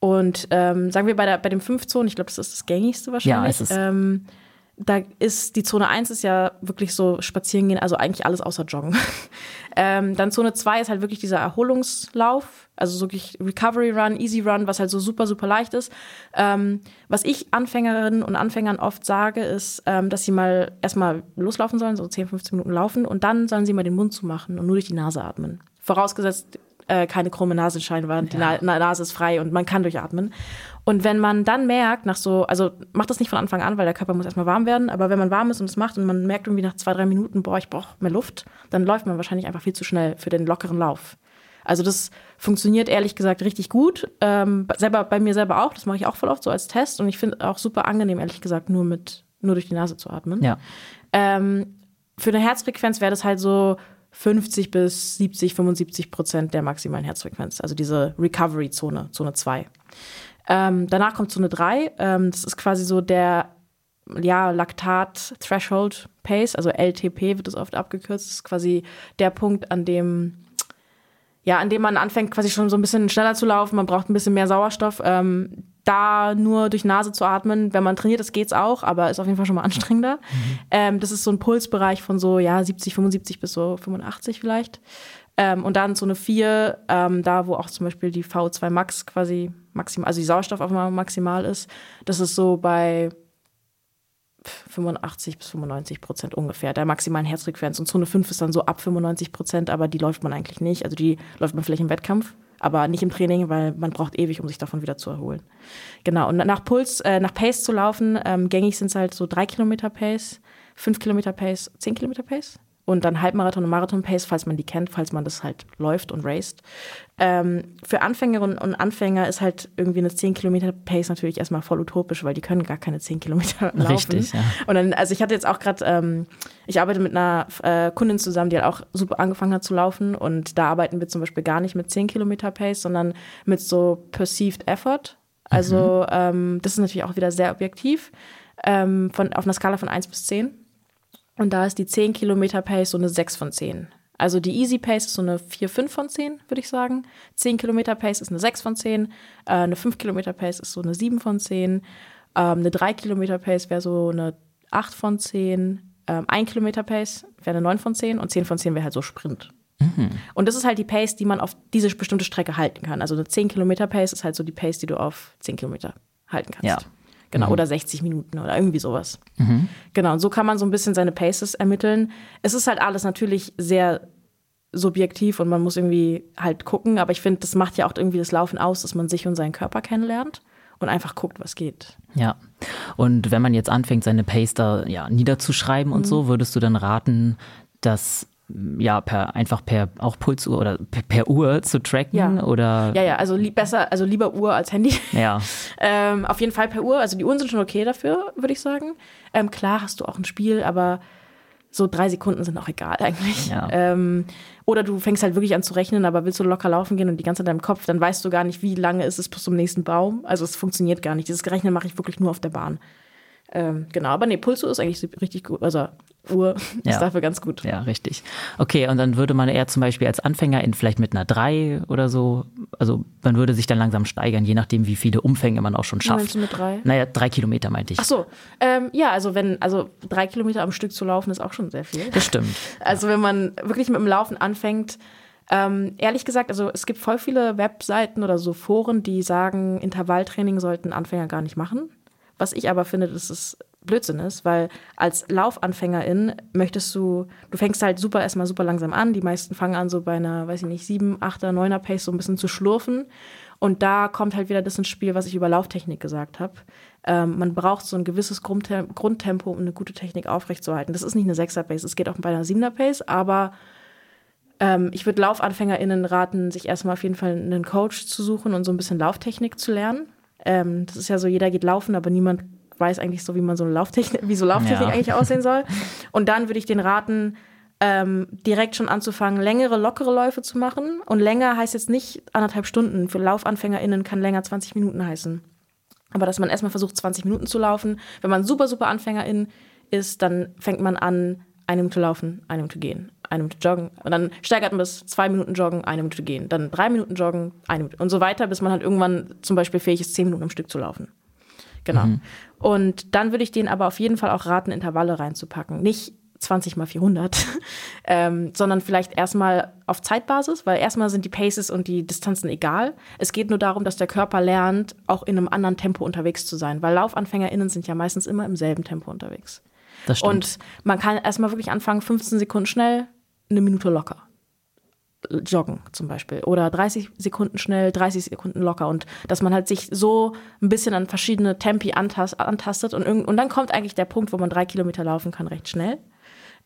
Und ähm, sagen wir bei, der, bei dem fünf Zonen, ich glaube, das ist das gängigste wahrscheinlich. Ja, es ist. Ähm, da ist die Zone 1 ist ja wirklich so spazieren gehen, also eigentlich alles außer Joggen. ähm, dann Zone 2 ist halt wirklich dieser Erholungslauf, also so wirklich Recovery Run, Easy Run, was halt so super, super leicht ist. Ähm, was ich Anfängerinnen und Anfängern oft sage, ist, ähm, dass sie mal erstmal loslaufen sollen, so 10, 15 Minuten laufen und dann sollen sie mal den Mund zumachen und nur durch die Nase atmen. Vorausgesetzt, äh, keine krumme Nasenscheinwand, ja. die Na Nase ist frei und man kann durchatmen. Und wenn man dann merkt, nach so, also macht das nicht von Anfang an, weil der Körper muss erstmal warm werden, aber wenn man warm ist und es macht und man merkt irgendwie nach zwei, drei Minuten, boah, ich brauche mehr Luft, dann läuft man wahrscheinlich einfach viel zu schnell für den lockeren Lauf. Also das funktioniert ehrlich gesagt richtig gut. Ähm, selber bei mir selber auch, das mache ich auch voll oft so als Test und ich finde auch super angenehm, ehrlich gesagt, nur mit nur durch die Nase zu atmen. Ja. Ähm, für eine Herzfrequenz wäre das halt so 50 bis 70, 75 Prozent der maximalen Herzfrequenz, also diese Recovery-Zone, Zone 2. Ähm, danach kommt Zone 3. Ähm, das ist quasi so der ja, Laktat Threshold Pace, also LTP wird das oft abgekürzt. Das ist quasi der Punkt, an dem ja, an dem man anfängt, quasi schon so ein bisschen schneller zu laufen. Man braucht ein bisschen mehr Sauerstoff. Ähm, da nur durch Nase zu atmen, wenn man trainiert, das geht's auch, aber ist auf jeden Fall schon mal anstrengender. Mhm. Ähm, das ist so ein Pulsbereich von so ja 70, 75 bis so 85 vielleicht. Ähm, und dann so eine 4, ähm, da wo auch zum Beispiel die V2 Max quasi maximal, also die Sauerstoffaufnahme maximal ist. Das ist so bei 85 bis 95 Prozent ungefähr der maximalen Herzfrequenz. Und Zone 5 ist dann so ab 95 Prozent, aber die läuft man eigentlich nicht. Also die läuft man vielleicht im Wettkampf, aber nicht im Training, weil man braucht ewig, um sich davon wieder zu erholen. Genau. Und nach Puls, äh, nach Pace zu laufen, ähm, gängig sind es halt so 3 Kilometer Pace, 5 Kilometer Pace, 10 Kilometer Pace und dann Halbmarathon und Marathon-Pace, falls man die kennt, falls man das halt läuft und raced. Ähm, für Anfängerinnen und Anfänger ist halt irgendwie eine 10 Kilometer Pace natürlich erstmal voll utopisch, weil die können gar keine 10 Kilometer laufen. Richtig, ja. Und dann, also ich hatte jetzt auch gerade, ähm, ich arbeite mit einer äh, Kundin zusammen, die halt auch super angefangen hat zu laufen und da arbeiten wir zum Beispiel gar nicht mit 10 Kilometer Pace, sondern mit so Perceived Effort. Also mhm. ähm, das ist natürlich auch wieder sehr objektiv, ähm, von, auf einer Skala von 1 bis 10 und da ist die 10 Kilometer Pace so eine 6 von 10. Also die Easy Pace ist so eine 4, 5 von 10, würde ich sagen. 10 Kilometer Pace ist eine 6 von 10. Äh, eine 5 Kilometer Pace ist so eine 7 von 10. Ähm, eine 3 Kilometer Pace wäre so eine 8 von 10. Ähm, 1 Kilometer Pace wäre eine 9 von 10 und 10 von 10 wäre halt so Sprint. Und das ist halt die Pace, die man auf diese bestimmte Strecke halten kann. Also eine 10 Kilometer Pace ist halt so die Pace, die du auf 10 Kilometer halten kannst. Ja. Genau, oder 60 Minuten oder irgendwie sowas. Genau, und so kann man so ein bisschen seine Paces ermitteln. Es ist halt alles natürlich sehr subjektiv und man muss irgendwie halt gucken, aber ich finde, das macht ja auch irgendwie das Laufen aus, dass man sich und seinen Körper kennenlernt und einfach guckt, was geht. Ja. Und wenn man jetzt anfängt, seine Pace da ja, niederzuschreiben und Mhm. so, würdest du dann raten, das ja per einfach per auch Pulsuhr oder per, per Uhr zu tracken Ja. oder Ja, ja, also besser, also lieber Uhr als Handy. ja. Ähm, auf jeden Fall per Uhr. Also die Uhren sind schon okay dafür, würde ich sagen. Ähm, klar hast du auch ein Spiel, aber so drei Sekunden sind auch egal eigentlich. Ja. Ähm, oder du fängst halt wirklich an zu rechnen, aber willst du locker laufen gehen und die ganze Zeit in deinem Kopf, dann weißt du gar nicht, wie lange ist es bis zum nächsten Baum. Also es funktioniert gar nicht. Dieses Rechnen mache ich wirklich nur auf der Bahn. Ähm, genau, aber nee, Pulsuhr ist eigentlich richtig gut. Also Uhr Ja. ist dafür ganz gut. Ja, richtig. Okay, und dann würde man eher zum Beispiel als Anfänger in vielleicht mit einer 3 oder so, also man würde sich dann langsam steigern, je nachdem, wie viele Umfänge man auch schon Meinst schafft. du mit drei? Naja, drei Kilometer meinte ich. Ach so, ähm, ja, also wenn, also drei Kilometer am Stück zu laufen, ist auch schon sehr viel. Das stimmt. Also wenn man wirklich mit dem Laufen anfängt, ähm, ehrlich gesagt, also es gibt voll viele Webseiten oder so Foren, die sagen, Intervalltraining sollten Anfänger gar nicht machen. Was ich aber finde, dass es Blödsinn ist, weil als Laufanfängerin möchtest du, du fängst halt super erstmal super langsam an. Die meisten fangen an so bei einer, weiß ich nicht, 7, 8er, 9er Pace so ein bisschen zu schlurfen. Und da kommt halt wieder das ins Spiel, was ich über Lauftechnik gesagt habe. Ähm, man braucht so ein gewisses Grundtem Grundtempo, um eine gute Technik aufrechtzuerhalten. Das ist nicht eine 6er Pace, es geht auch bei einer 7er Pace, aber ähm, ich würde LaufanfängerInnen raten, sich erstmal auf jeden Fall einen Coach zu suchen und so ein bisschen Lauftechnik zu lernen. Ähm, das ist ja so, jeder geht laufen, aber niemand weiß eigentlich so, wie man so eine Lauftechnik, wie so Lauftechnik Ja. eigentlich aussehen soll. Und dann würde ich den raten, ähm, direkt schon anzufangen, längere, lockere Läufe zu machen. Und länger heißt jetzt nicht anderthalb Stunden. Für LaufanfängerInnen kann länger 20 Minuten heißen. Aber dass man erstmal versucht, 20 Minuten zu laufen. Wenn man super, super Anfängerin ist, dann fängt man an, eine Minute laufen, eine Minute gehen, eine Minute joggen. Und dann steigert man bis zwei Minuten joggen, eine Minute gehen. Dann drei Minuten joggen, eine Minute. Und so weiter, bis man halt irgendwann zum Beispiel fähig ist, zehn Minuten am Stück zu laufen. Genau. Und dann würde ich denen aber auf jeden Fall auch raten, Intervalle reinzupacken. Nicht 20 mal 400, ähm, sondern vielleicht erstmal auf Zeitbasis, weil erstmal sind die Paces und die Distanzen egal. Es geht nur darum, dass der Körper lernt, auch in einem anderen Tempo unterwegs zu sein, weil LaufanfängerInnen sind ja meistens immer im selben Tempo unterwegs. Das stimmt. Und man kann erstmal wirklich anfangen, 15 Sekunden schnell, eine Minute locker. Joggen zum Beispiel. Oder 30 Sekunden schnell, 30 Sekunden locker. Und dass man halt sich so ein bisschen an verschiedene Tempi antas antastet. Und, und dann kommt eigentlich der Punkt, wo man drei Kilometer laufen kann, recht schnell.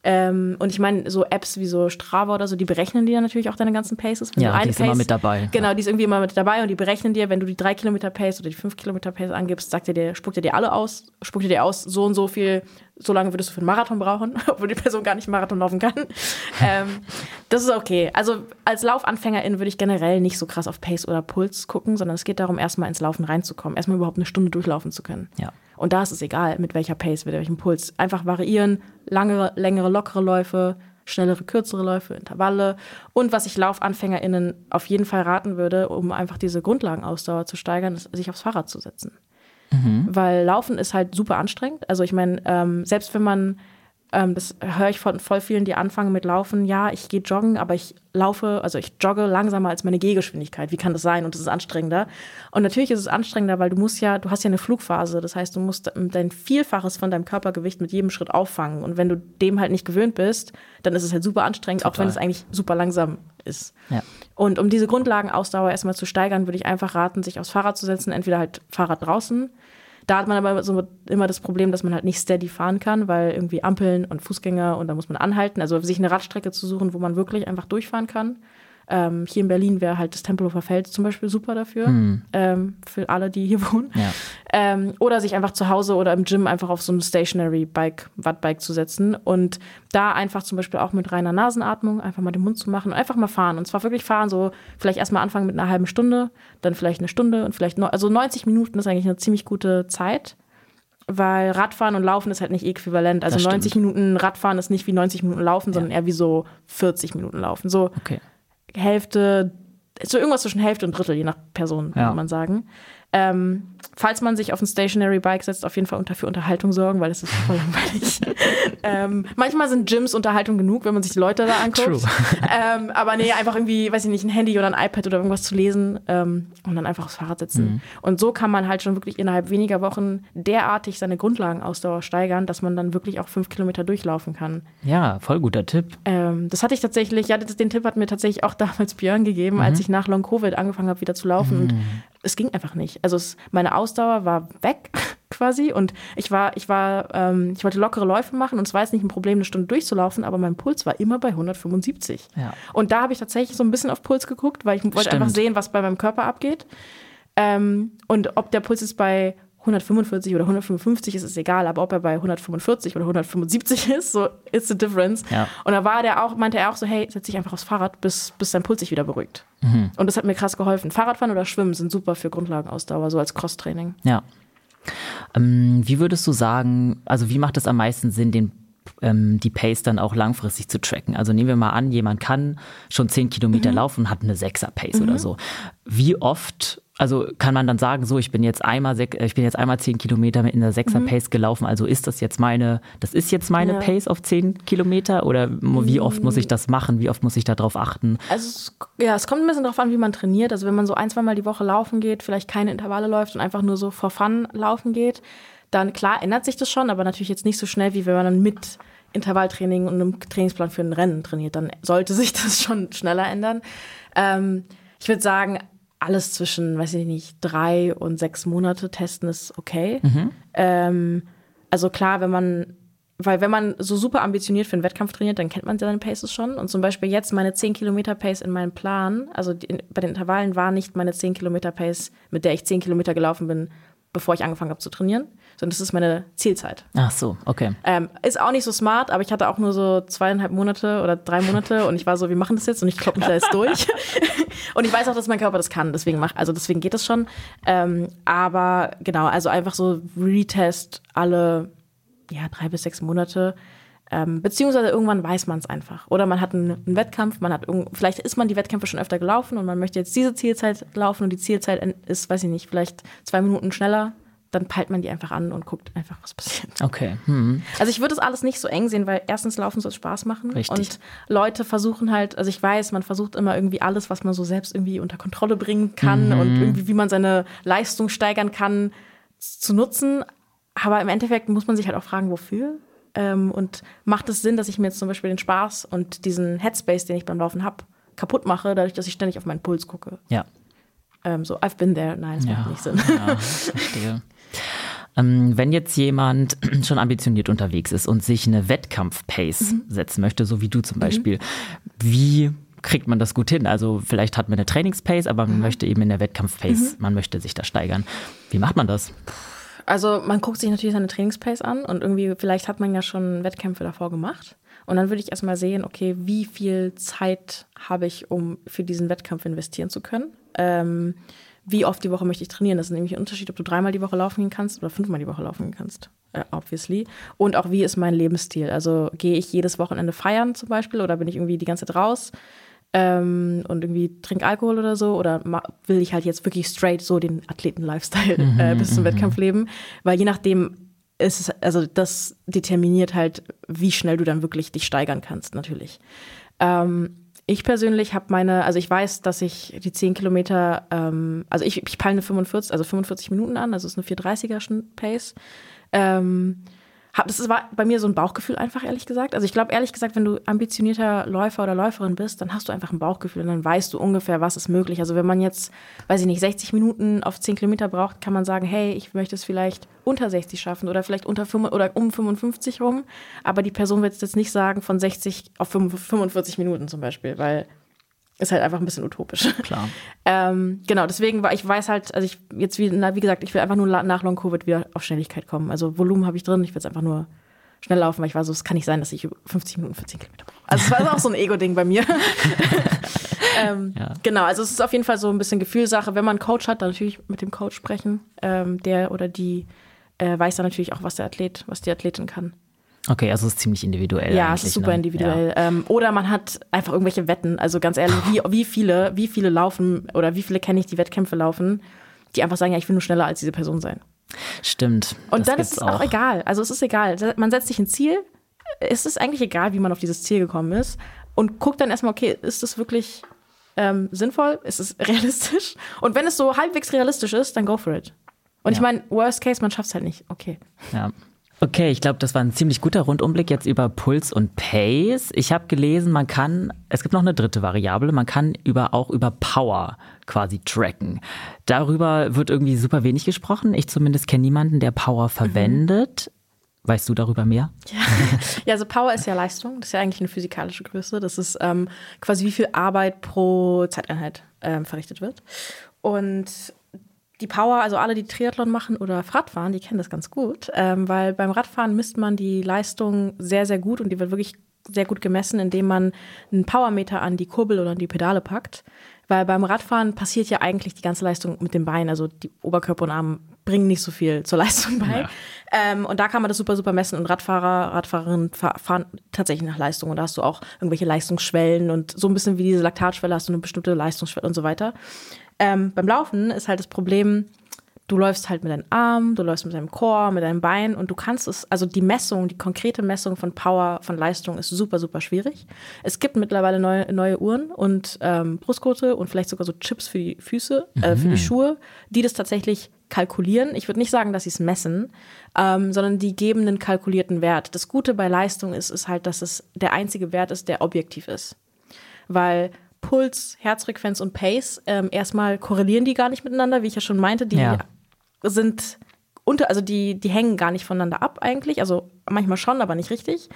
Ähm, und ich meine, so Apps wie so Strava oder so, die berechnen dir natürlich auch deine ganzen Paces. Wenn Ja, die ist immer mit dabei. Genau, die ist irgendwie immer mit dabei und die berechnen dir, wenn du die drei Kilometer Pace oder die fünf Kilometer Pace angibst, sagt er dir, spuckt er dir alle aus, spuckt er dir aus, so und so viel, so lange würdest du für einen Marathon brauchen, obwohl die Person gar nicht Marathon laufen kann. ähm, das ist okay. Also als Laufanfängerin würde ich generell nicht so krass auf Pace oder Puls gucken, sondern es geht darum, erstmal ins Laufen reinzukommen, erstmal überhaupt eine Stunde durchlaufen zu können. Ja. Und da ist es egal, mit welcher Pace, mit welchem Puls. Einfach variieren, langere, längere, lockere Läufe, schnellere, kürzere Läufe, Intervalle. Und was ich LaufanfängerInnen auf jeden Fall raten würde, um einfach diese Grundlagenausdauer zu steigern, ist, sich aufs Fahrrad zu setzen. Weil Laufen ist halt super anstrengend. Also ich meine, ähm, selbst wenn man, ähm, das höre ich von voll vielen, die anfangen mit Laufen, ja, ich gehe joggen, aber ich laufe, also ich jogge langsamer als meine Gehgeschwindigkeit. Wie kann das sein? Und das ist anstrengender. Und natürlich ist es anstrengender, weil du musst ja, du hast ja eine Flugphase. Das heißt, du musst dein Vielfaches von deinem Körpergewicht mit jedem Schritt auffangen. Und wenn du dem halt nicht gewöhnt bist, dann ist es halt super anstrengend, auch wenn Total. es eigentlich super langsam ist. Ja. Und um diese Grundlagenausdauer erstmal zu steigern, würde ich einfach raten, sich aufs Fahrrad zu setzen, entweder halt Fahrrad draußen. Da hat man aber so immer das Problem, dass man halt nicht steady fahren kann, weil irgendwie Ampeln und Fußgänger und da muss man anhalten. Also sich eine Radstrecke zu suchen, wo man wirklich einfach durchfahren kann. Ähm, hier in Berlin wäre halt das Tempelhofer Feld zum Beispiel super dafür, ähm, für alle, die hier wohnen. Ja. Ähm, oder sich einfach zu Hause oder im Gym einfach auf so ein Stationary Bike, Wattbike zu setzen und da einfach zum Beispiel auch mit reiner Nasenatmung einfach mal den Mund zu machen und einfach mal fahren. Und zwar wirklich fahren, so vielleicht erstmal anfangen mit einer halben Stunde, dann vielleicht eine Stunde und vielleicht noch, also 90 Minuten ist eigentlich eine ziemlich gute Zeit. Weil Radfahren und Laufen ist halt nicht äquivalent. Also Das stimmt. 90 Minuten Radfahren ist nicht wie 90 Minuten Laufen, sondern eher wie so 40 Minuten Laufen. So Okay. Hälfte so irgendwas zwischen Hälfte und Drittel, je nach Person, Ja. kann man sagen. Ähm, falls man sich auf ein Stationary Bike setzt, auf jeden Fall unter für Unterhaltung sorgen, weil es ist voll langweilig. ähm, manchmal sind Gyms Unterhaltung genug, wenn man sich die Leute da anguckt. True. ähm, aber nee, einfach irgendwie, weiß ich nicht, ein Handy oder ein iPad oder irgendwas zu lesen ähm, und dann einfach aufs Fahrrad sitzen. Und so kann man halt schon wirklich innerhalb weniger Wochen derartig seine Grundlagenausdauer steigern, dass man dann wirklich auch fünf Kilometer durchlaufen kann. Ja, voll guter Tipp. Ähm, das hatte ich tatsächlich, ja, den Tipp hat mir tatsächlich auch damals Björn gegeben, als ich nach Long Covid angefangen habe, wieder zu laufen. Und es ging einfach nicht. Also es, meine Ausdauer war weg quasi und ich war, ich war, ähm, ich wollte lockere Läufe machen und es war jetzt nicht ein Problem, eine Stunde durchzulaufen, aber mein Puls war immer bei 175. Ja. Und da habe ich tatsächlich so ein bisschen auf Puls geguckt, weil ich wollte Stimmt. einfach sehen, was bei meinem Körper abgeht. Ähm, und ob der Puls jetzt bei 145 oder 155 ist, ist egal, aber ob er bei 145 oder 175 ist, so it's the difference. Ja. Und da war der auch, meinte er auch so, hey, setz dich einfach aufs Fahrrad, bis, bis dein Puls sich wieder beruhigt. Und das hat mir krass geholfen. Fahrradfahren oder Schwimmen sind super für Grundlagenausdauer, so als Crosstraining. Ja. Ähm, wie würdest du sagen, also wie macht es am meisten Sinn, den, ähm, die Pace dann auch langfristig zu tracken? Also nehmen wir mal an, jemand kann schon 10 Kilometer laufen und hat eine 6er Pace oder so. Wie oft, also kann man dann sagen, so ich bin jetzt einmal sek- ich bin jetzt einmal 10 Kilometer mit einer 6er Pace gelaufen, also ist das jetzt meine, das ist jetzt meine Ja. Pace auf 10 Kilometer oder wie oft muss ich das machen? Wie oft muss ich darauf achten? Also es, ja, es kommt ein bisschen darauf an, wie man trainiert. Also wenn man so ein, zwei Mal die Woche laufen geht, vielleicht keine Intervalle läuft und einfach nur so for fun laufen geht, dann klar ändert sich das schon, aber natürlich jetzt nicht so schnell, wie wenn man dann mit Intervalltraining und einem Trainingsplan für ein Rennen trainiert. Dann sollte sich das schon schneller ändern. Ähm, ich würde sagen, alles zwischen, weiß ich nicht, drei und sechs Monate testen ist okay. Ähm, also klar, wenn man, weil wenn man so super ambitioniert für einen Wettkampf trainiert, dann kennt man seine Paces schon. Und zum Beispiel jetzt meine 10 Kilometer Pace in meinem Plan, also die, bei den Intervallen war nicht meine 10 Kilometer Pace, mit der ich 10 Kilometer gelaufen bin, bevor ich angefangen habe zu trainieren, sondern das ist meine Zielzeit. Ach so, okay. Ähm, ist auch nicht so smart, aber ich hatte auch nur so zweieinhalb Monate oder drei Monate und ich war so, wir machen das jetzt und ich klopp mich da jetzt durch. und ich weiß auch, dass mein Körper das kann, deswegen mach, also deswegen geht das schon. Ähm, aber genau, also einfach so Retest alle ja, drei bis sechs Monate. Ähm, beziehungsweise irgendwann weiß man es einfach. Oder man hat einen, einen Wettkampf, man hat irgend, vielleicht ist man die Wettkämpfe schon öfter gelaufen und man möchte jetzt diese Zielzeit laufen und die Zielzeit ist, weiß ich nicht, vielleicht zwei Minuten schneller. Dann peilt man die einfach an und guckt einfach, was passiert. Okay. Hm. Also ich würde das alles nicht so eng sehen, weil erstens Laufen soll Spaß machen. Richtig. Und Leute versuchen halt, also ich weiß, man versucht immer irgendwie alles, was man so selbst irgendwie unter Kontrolle bringen kann Mhm. und irgendwie, wie man seine Leistung steigern kann, zu nutzen. Aber im Endeffekt muss man sich halt auch fragen, wofür. Ähm, und macht es Sinn, dass ich mir jetzt zum Beispiel den Spaß und diesen Headspace, den ich beim Laufen habe, kaputt mache, dadurch, dass ich ständig auf meinen Puls gucke? Ja. Ähm, so, I've been there. Nein, das Ja. macht nicht Sinn. Ja, verstehe. Ähm, wenn jetzt jemand schon ambitioniert unterwegs ist und sich eine Wettkampf-Pace Mhm. setzen möchte, so wie du zum Beispiel, wie kriegt man das gut hin? Also vielleicht hat man eine Trainingspace, aber Mhm. man möchte eben in der Wettkampf-Pace, man möchte sich da steigern. Wie macht man das? Also man guckt sich natürlich seine Trainingspace an und irgendwie, vielleicht hat man ja schon Wettkämpfe davor gemacht. Und dann würde ich erstmal sehen, okay, wie viel Zeit habe ich, um für diesen Wettkampf investieren zu können. Ähm, wie oft die Woche möchte ich trainieren? Das ist nämlich ein Unterschied, ob du dreimal die Woche laufen gehen kannst oder fünfmal die Woche laufen gehen kannst, äh, obviously. Und auch wie ist mein Lebensstil? Also gehe ich jedes Wochenende feiern zum Beispiel oder bin ich irgendwie die ganze Zeit raus? Ähm, und irgendwie trink Alkohol oder so oder will ich halt jetzt wirklich straight so den Athleten-Lifestyle äh, bis zum Wettkampf leben, weil je nachdem ist es, also das determiniert halt, wie schnell du dann wirklich dich steigern kannst, natürlich. Ähm, ich persönlich habe meine, also ich weiß, dass ich die 10 Kilometer, ähm, also ich, ich peile eine 45, also 45 Minuten an, also es ist eine 430er Pace. Ähm, hab, das war bei mir so ein Bauchgefühl einfach, ehrlich gesagt. Also ich glaube, ehrlich gesagt, wenn du ambitionierter Läufer oder Läuferin bist, dann hast du einfach ein Bauchgefühl und dann weißt du ungefähr, was ist möglich. Also wenn man jetzt, weiß ich nicht, 60 Minuten auf 10 Kilometer braucht, kann man sagen, hey, ich möchte es vielleicht unter 60 schaffen oder vielleicht unter 5, oder um 55 rum. Aber die Person wird es jetzt nicht sagen von 60 auf 45 Minuten zum Beispiel, weil ist halt einfach ein bisschen utopisch. Klar. Ähm, genau, deswegen war ich weiß halt, also ich jetzt wie, na, wie gesagt, ich will einfach nur nach Long Covid wieder auf Schnelligkeit kommen. Also Volumen habe ich drin, ich will jetzt einfach nur schnell laufen, weil ich war so, es kann nicht sein, dass ich über 50 Minuten für 10 Kilometer brauche. Also es war auch so ein Ego-Ding bei mir. ähm, Ja. Genau, also es ist auf jeden Fall so ein bisschen Gefühlssache. Wenn man einen Coach hat, dann natürlich mit dem Coach sprechen. Ähm, der oder die äh, weiß dann natürlich auch, was der Athlet, was die Athletin kann. Okay, also es ist ziemlich individuell. Ja, es ist super ne? individuell. Ja. Ähm, oder man hat einfach irgendwelche Wetten. Also ganz ehrlich, wie, wie viele, wie viele laufen oder wie viele kenne ich, die Wettkämpfe laufen, die einfach sagen, ja, ich will nur schneller als diese Person sein. Stimmt. Und dann ist es auch. auch egal. Also es ist egal. Man setzt sich ein Ziel. Es ist eigentlich egal, wie man auf dieses Ziel gekommen ist. Und guckt dann erstmal, okay, ist das wirklich ähm, sinnvoll? Ist es realistisch? Und wenn es so halbwegs realistisch ist, dann go for it. Und ja. ich meine, worst case, man schafft es halt nicht. Okay. Ja. Okay, ich glaube, das war ein ziemlich guter Rundumblick jetzt über Puls und Pace. Ich habe gelesen, man kann, es gibt noch eine dritte Variable, man kann über, auch über Power quasi tracken. Darüber wird irgendwie super wenig gesprochen. Ich zumindest kenne niemanden, der Power verwendet. Mhm. Weißt du darüber mehr? Ja. ja, also Power ist ja Leistung. Das ist ja eigentlich eine physikalische Größe. Das ist ähm, quasi, wie viel Arbeit pro Zeiteinheit ähm, verrichtet wird. Und die Power, also alle, die Triathlon machen oder Radfahren, die kennen das ganz gut, ähm, weil beim Radfahren misst man die Leistung sehr, sehr gut und die wird wirklich sehr gut gemessen, indem man einen Powermeter an die Kurbel oder an die Pedale packt. Weil beim Radfahren passiert ja eigentlich die ganze Leistung mit den Beinen, also die Oberkörper und Arme bringen nicht so viel zur Leistung bei. Ja. Ähm, und da kann man das super, super messen und Radfahrer, Radfahrerinnen fahren tatsächlich nach Leistung und da hast du auch irgendwelche Leistungsschwellen und so ein bisschen wie diese Laktatschwelle hast du eine bestimmte Leistungsschwelle und so weiter. Ähm, beim Laufen ist halt das Problem, du läufst halt mit deinem Arm, du läufst mit deinem Chor, mit deinem Bein und du kannst es, also die Messung, die konkrete Messung von Power, von Leistung ist super, super schwierig. Es gibt mittlerweile neue, neue Uhren und ähm, Brustgurte und vielleicht sogar so Chips für die Füße, äh, für die mhm. Schuhe, die das tatsächlich kalkulieren. Ich würde nicht sagen, dass sie es messen, ähm, sondern die geben einen kalkulierten Wert. Das Gute bei Leistung ist, ist halt, dass es der einzige Wert ist, der objektiv ist. Weil Puls, Herzfrequenz und Pace, ähm, erstmal korrelieren die gar nicht miteinander, wie ich ja schon meinte. Die ja. sind unter, also die, die hängen gar nicht voneinander ab eigentlich. Also manchmal schon, aber nicht richtig.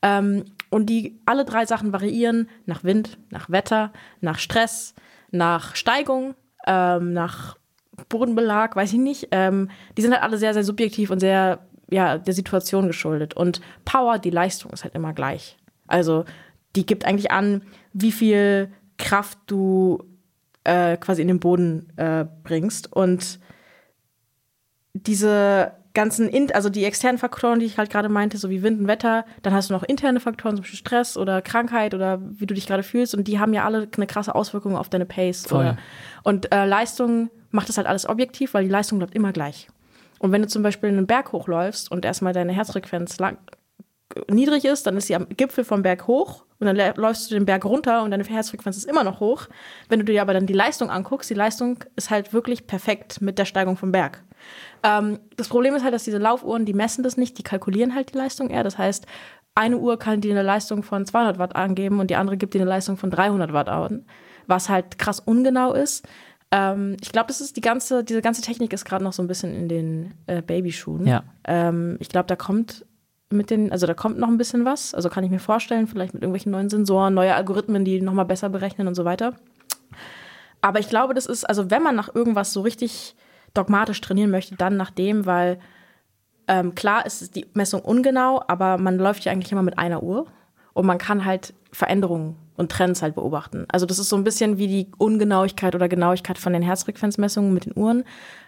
Ähm, und die alle drei Sachen variieren nach Wind, nach Wetter, nach Stress, nach Steigung, ähm, nach Bodenbelag, weiß ich nicht. Ähm, die sind halt alle sehr, sehr subjektiv und sehr ja, der Situation geschuldet. Und Power, die Leistung ist halt immer gleich. Also die gibt eigentlich an, wie viel Kraft du äh, quasi in den Boden äh, bringst. Und diese ganzen, in also die externen Faktoren, die ich halt gerade meinte, so wie Wind und Wetter, dann hast du noch interne Faktoren, zum Beispiel Stress oder Krankheit oder wie du dich gerade fühlst. Und die haben ja alle eine krasse Auswirkung auf deine Pace. Oder, und äh, Leistung macht das halt alles objektiv, weil die Leistung bleibt immer gleich. Und wenn du zum Beispiel einen Berg hochläufst und erstmal deine Herzfrequenz lang, niedrig ist, dann ist sie am Gipfel vom Berg hoch und dann läufst du den Berg runter und deine Herzfrequenz ist immer noch hoch. Wenn du dir aber dann die Leistung anguckst, die Leistung ist halt wirklich perfekt mit der Steigung vom Berg. Ähm, das Problem ist halt, dass diese Laufuhren, die messen das nicht, die kalkulieren halt die Leistung eher. Das heißt, eine Uhr kann dir eine Leistung von 200 Watt angeben und die andere gibt dir eine Leistung von 300 Watt an, was halt krass ungenau ist. Ähm, ich glaube, das ist die ganze, diese ganze Technik ist gerade noch so ein bisschen in den äh, Babyschuhen. Ja. Ähm, ich glaube, da kommt mit den, also da kommt noch ein bisschen was. Also kann ich mir vorstellen, vielleicht mit irgendwelchen neuen Sensoren, neue Algorithmen, die nochmal besser berechnen und so weiter. Aber ich glaube, das ist, also wenn man nach irgendwas so richtig dogmatisch trainieren möchte, dann nach dem, weil ähm, klar ist die Messung ungenau, aber man läuft ja eigentlich immer mit einer Uhr und man kann halt Veränderungen und Trends halt beobachten. Also das ist so ein bisschen wie die Ungenauigkeit oder Genauigkeit von den Herzfrequenzmessungen mit den Uhren.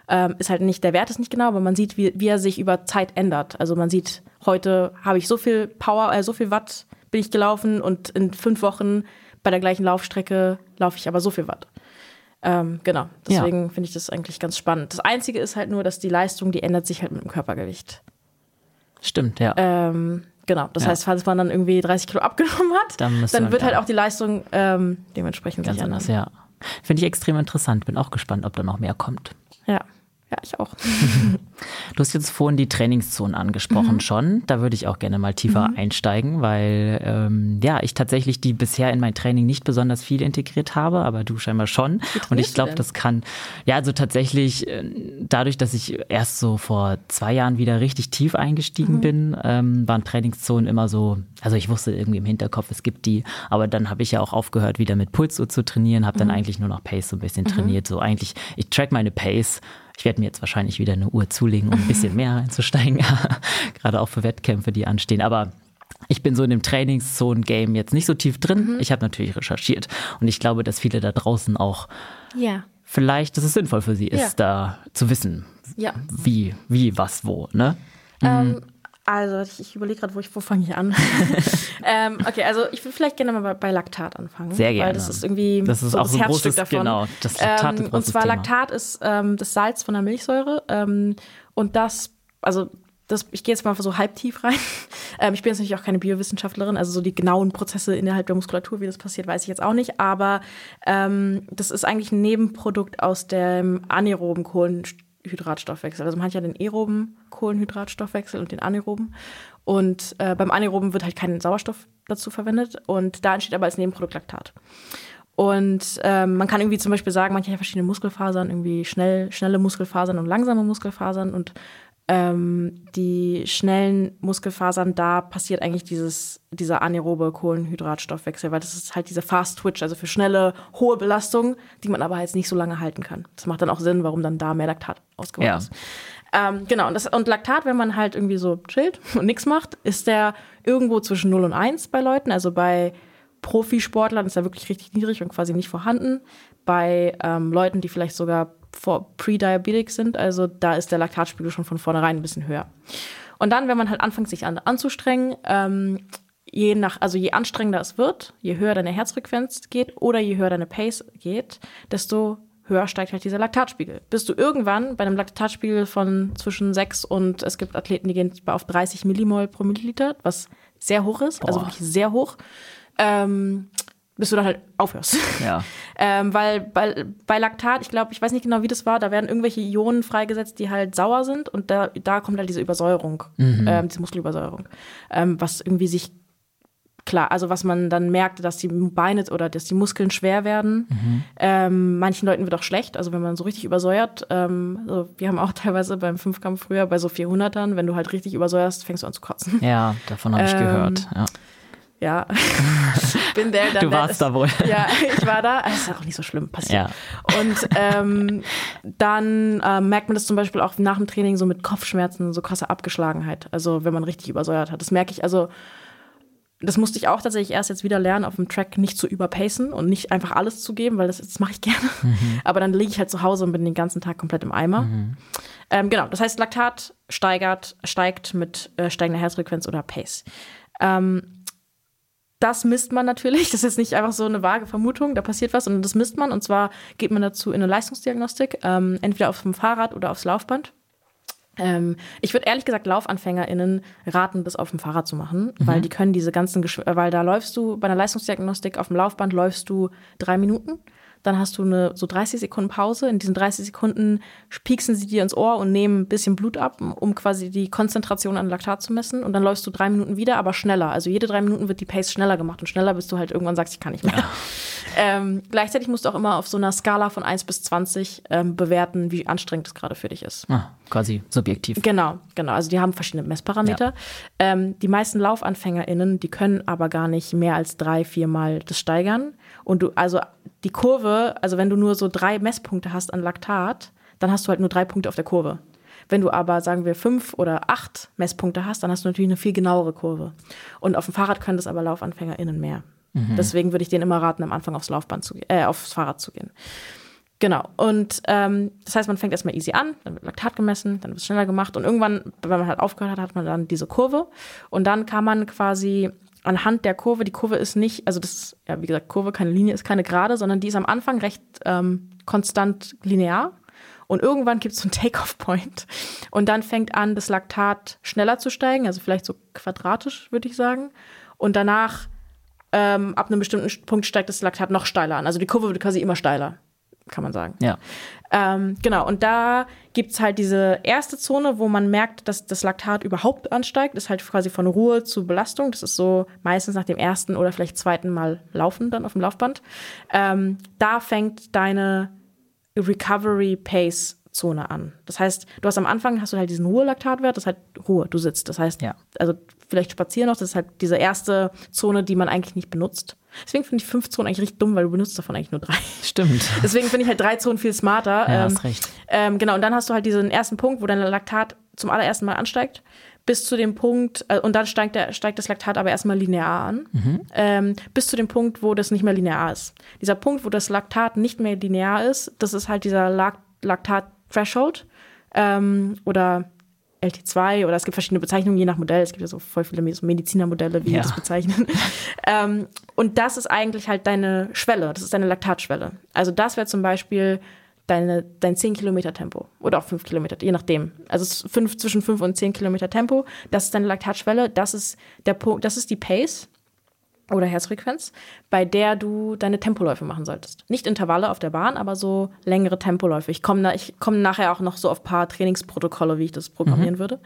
Ähm, ist halt nicht, der Wert ist nicht genau, aber man sieht, wie, wie er sich über Zeit ändert. Also man sieht, heute habe ich so viel Power, äh, so viel Watt bin ich gelaufen und in fünf Wochen bei der gleichen Laufstrecke laufe ich aber so viel Watt. Ähm, genau, deswegen ja. finde ich das eigentlich ganz spannend. Das Einzige ist halt nur, dass die Leistung, die ändert sich halt mit dem Körpergewicht. Stimmt, ja. Ähm, Genau, das ja. heißt, falls man dann irgendwie 30 Kilo abgenommen hat, dann, dann wird halt auch die Leistung ähm, dementsprechend ganz anders. Ja, finde ich extrem interessant. Bin auch gespannt, ob da noch mehr kommt. Ja. Ja, ich auch. du hast jetzt vorhin die Trainingszonen angesprochen mhm. schon. Da würde ich auch gerne mal tiefer mhm. einsteigen, weil ähm, ja, ich tatsächlich die bisher in mein Training nicht besonders viel integriert habe, aber du scheinbar schon. Und ich glaube, das kann, ja, also tatsächlich äh, dadurch, dass ich erst so vor zwei Jahren wieder richtig tief eingestiegen mhm. bin, ähm, waren Trainingszonen immer so, also ich wusste irgendwie im Hinterkopf, es gibt die, aber dann habe ich ja auch aufgehört, wieder mit Pulsuhr zu trainieren, habe dann mhm. eigentlich nur noch Pace so ein bisschen mhm. trainiert. So eigentlich, ich track meine Pace ich werde mir jetzt wahrscheinlich wieder eine Uhr zulegen, um ein bisschen mehr reinzusteigen, gerade auch für Wettkämpfe, die anstehen. Aber ich bin so in dem Trainingszonen-Game jetzt nicht so tief drin. Mhm. Ich habe natürlich recherchiert und ich glaube, dass viele da draußen auch ja. vielleicht, dass es sinnvoll für sie ist, ja. da zu wissen, ja. wie, wie, was, wo. Ne? Ähm, Also, ich, überlege gerade, wo, ich, wo fange ich an? ähm, okay, also ich würde vielleicht gerne mal bei, bei, Laktat anfangen. Sehr gerne. Weil das ist irgendwie das ist so auch das so ein Herzstück großes, davon. Genau, das Laktat ähm, ist Und zwar Thema. Laktat ist ähm, das Salz von der Milchsäure. Ähm, und das, also das, ich gehe jetzt mal so halb tief rein. Ähm, ich bin jetzt natürlich auch keine Biowissenschaftlerin, also so die genauen Prozesse innerhalb der Muskulatur, wie das passiert, weiß ich jetzt auch nicht. Aber ähm, das ist eigentlich ein Nebenprodukt aus dem anaeroben Kohlenhydratstoffwechsel. Also man hat ja den aeroben Kohlenhydratstoffwechsel und den anaeroben. Und äh, beim anaeroben wird halt kein Sauerstoff dazu verwendet. Und da entsteht aber als Nebenprodukt Laktat. Und ähm, man kann irgendwie zum Beispiel sagen, manche haben verschiedene Muskelfasern, irgendwie schnell, schnelle Muskelfasern und langsame Muskelfasern. Und ähm, die schnellen Muskelfasern, da passiert eigentlich dieses, dieser anaerobe Kohlenhydratstoffwechsel, weil das ist halt diese Fast Twitch, also für schnelle, hohe Belastung, die man aber jetzt nicht so lange halten kann. Das macht dann auch Sinn, warum dann da mehr Laktat ausgebaut Ja. ist. Ähm, genau, und, das, und Laktat, wenn man halt irgendwie so chillt und nichts macht, ist der irgendwo zwischen 0 und 1 bei Leuten. Also bei Profisportlern ist er wirklich richtig niedrig und quasi nicht vorhanden. Bei ähm, Leuten, die vielleicht sogar vor Pre-Diabetic sind, also da ist der Laktatspiegel schon von vornherein ein bisschen höher. Und dann, wenn man halt anfängt, sich an, anzustrengen, ähm, je nach, also je anstrengender es wird, je höher deine Herzfrequenz geht oder je höher deine Pace geht, desto höher steigt halt dieser Laktatspiegel. Bis du irgendwann bei einem Laktatspiegel von zwischen 6 und es gibt Athleten, die gehen auf 30 Millimol pro Milliliter, was sehr hoch ist, also Boah. wirklich sehr hoch, ähm, bis du dann halt aufhörst. Ja. Ähm, weil bei, bei Laktat, ich glaube, ich weiß nicht genau, wie das war, da werden irgendwelche Ionen freigesetzt, die halt sauer sind und da, da kommt halt diese Übersäuerung, ähm, diese Muskelübersäuerung, ähm, was irgendwie sich klar, also was man dann merkt, dass die Beine oder dass die Muskeln schwer werden. Ähm, manchen Leuten wird auch schlecht, also wenn man so richtig übersäuert. Ähm, also wir haben auch teilweise beim Fünfkampf früher bei so 400ern, wenn du halt richtig übersäuerst, fängst du an zu kotzen. Ja, davon habe ich Ähm, gehört. Ja. Ja, bin der. Du warst da wohl. Ja, ich war da. Es ist auch nicht so schlimm passiert. Ja. Und ähm, dann äh, merkt man das zum Beispiel auch nach dem Training so mit Kopfschmerzen, so krasse Abgeschlagenheit. Also wenn man richtig übersäuert hat. Das merke ich, also das musste ich auch tatsächlich erst jetzt wieder lernen, auf dem Track nicht zu überpacen und nicht einfach alles zu geben, weil das, das mache ich gerne. Aber dann liege ich halt zu Hause und bin den ganzen Tag komplett im Eimer. Ähm, genau, das heißt, Laktat steigert, steigt mit äh, steigender Herzfrequenz oder Pace. Ähm, das misst man natürlich. Das ist jetzt nicht einfach so eine vage Vermutung, da passiert was, sondern das misst man. Und zwar geht man dazu in eine Leistungsdiagnostik, ähm, entweder auf dem Fahrrad oder aufs Laufband. Ähm, ich würde ehrlich gesagt LaufanfängerInnen raten, das auf dem Fahrrad zu machen, weil die können diese ganzen, Geschw äh, weil da läufst du bei einer Leistungsdiagnostik auf dem Laufband läufst du drei Minuten. Dann hast du eine so 30 Sekunden Pause. In diesen 30 Sekunden pieksen sie dir ins Ohr und nehmen ein bisschen Blut ab, um quasi die Konzentration an Laktat zu messen. Und dann läufst du drei Minuten wieder, aber schneller. Also jede drei Minuten wird die Pace schneller gemacht und schneller, bis du halt irgendwann sagst, ich kann nicht mehr. Ähm, gleichzeitig musst du auch immer auf so einer Skala von 1 bis 20 ähm, bewerten, wie anstrengend es gerade für dich ist. Ah, quasi subjektiv. Genau, genau. Also die haben verschiedene Messparameter. Ähm, die meisten LaufanfängerInnen, die können aber gar nicht mehr als drei, viermal das steigern. Und du, also die Kurve, also wenn du nur so drei Messpunkte hast an Laktat, dann hast du halt nur drei Punkte auf der Kurve. Wenn du aber, sagen wir, fünf oder acht Messpunkte hast, dann hast du natürlich eine viel genauere Kurve. Und auf dem Fahrrad können das aber LaufanfängerInnen mehr. Deswegen würde ich denen immer raten, am Anfang aufs Laufband zu, äh, aufs Fahrrad zu gehen. Genau. Und ähm, das heißt, man fängt erstmal easy an, dann wird Laktat gemessen, dann wird es schneller gemacht und irgendwann, wenn man halt aufgehört hat, hat man dann diese Kurve. Und dann kann man quasi anhand der Kurve, die Kurve ist nicht, also das ist, ja, wie gesagt, Kurve, keine Linie, ist keine gerade, sondern die ist am Anfang recht ähm, konstant linear. Und irgendwann gibt es so einen Take-off-Point. Und dann fängt an, das Laktat schneller zu steigen, also vielleicht so quadratisch, würde ich sagen. Und danach, ähm, ab einem bestimmten Punkt, steigt das Laktat noch steiler an. Also die Kurve wird quasi immer steiler, kann man sagen. Ja. Ähm, genau, und da gibt's halt diese erste Zone, wo man merkt, dass das Laktat überhaupt ansteigt. Das ist halt quasi von Ruhe zu Belastung. Das ist so meistens nach dem ersten oder vielleicht zweiten Mal laufen dann auf dem Laufband. Ähm, da fängt deine Recovery Pace Zone an. Das heißt, du hast am Anfang hast du halt diesen Ruhelaktatwert, das ist halt Ruhe, du sitzt. Das heißt, Ja. also vielleicht spazieren noch, das ist halt diese erste Zone, die man eigentlich nicht benutzt. Deswegen finde ich fünf Zonen eigentlich richtig dumm, weil du benutzt davon eigentlich nur drei. Stimmt. Deswegen finde ich halt drei Zonen viel smarter. Ja, ähm, hast recht. Ähm, genau, und dann hast du halt diesen ersten Punkt, wo dein Laktat zum allerersten Mal ansteigt, bis zu dem Punkt, äh, und dann steigt, der, steigt das Laktat aber erstmal linear an, ähm, bis zu dem Punkt, wo das nicht mehr linear ist. Dieser Punkt, wo das Laktat nicht mehr linear ist, das ist halt dieser Lak Laktat-Threshold ähm, oder LT2 oder es gibt verschiedene Bezeichnungen je nach Modell. Es gibt ja so voll viele Medizinermodelle, wie Ja. die das bezeichnen. ähm, und das ist eigentlich halt deine Schwelle. Das ist deine Laktatschwelle. Also das wäre zum Beispiel deine, dein 10 Kilometer Tempo oder auch 5 Kilometer, je nachdem. Also fünf, zwischen 5 und 10 Kilometer Tempo. Das ist deine Laktatschwelle. Das ist der Punkt, das ist die Pace oder Herzfrequenz, bei der du deine Tempoläufe machen solltest. Nicht Intervalle auf der Bahn, aber so längere Tempoläufe. Ich komme komm nachher auch noch so auf ein paar Trainingsprotokolle, wie ich das programmieren würde.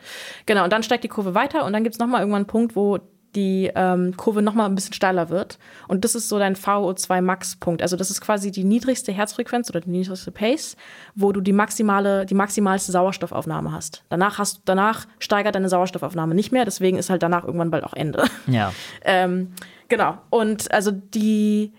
Genau, und dann steigt die Kurve weiter und dann gibt's noch nochmal irgendwann einen Punkt, wo die ähm, Kurve nochmal ein bisschen steiler wird. Und das ist so dein VO2 Max-Punkt. Also das ist quasi die niedrigste Herzfrequenz oder die niedrigste Pace, wo du die maximale, die maximalste Sauerstoffaufnahme hast. Danach hast, danach steigert deine Sauerstoffaufnahme nicht mehr, deswegen ist halt danach irgendwann bald auch Ende. Ja. Ähm, genau. Und also die.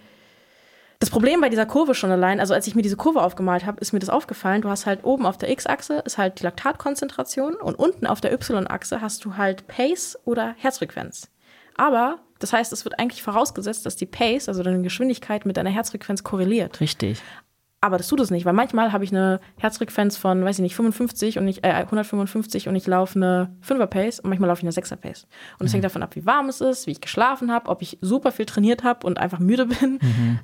Das Problem bei dieser Kurve schon allein, also als ich mir diese Kurve aufgemalt habe, ist mir das aufgefallen. Du hast halt oben auf der X-Achse ist halt die Laktatkonzentration und unten auf der Y-Achse hast du halt Pace oder Herzfrequenz. Aber das heißt, es wird eigentlich vorausgesetzt, dass die Pace, also deine Geschwindigkeit, mit deiner Herzfrequenz korreliert. Richtig. Aber das tut es nicht, weil manchmal habe ich eine Herzfrequenz von, weiß ich nicht, 55 und ich, äh, 155 und ich laufe eine 5er Pace und manchmal laufe ich eine 6er Pace. Und es hängt davon ab, wie warm es ist, wie ich geschlafen habe, ob ich super viel trainiert habe und einfach müde bin,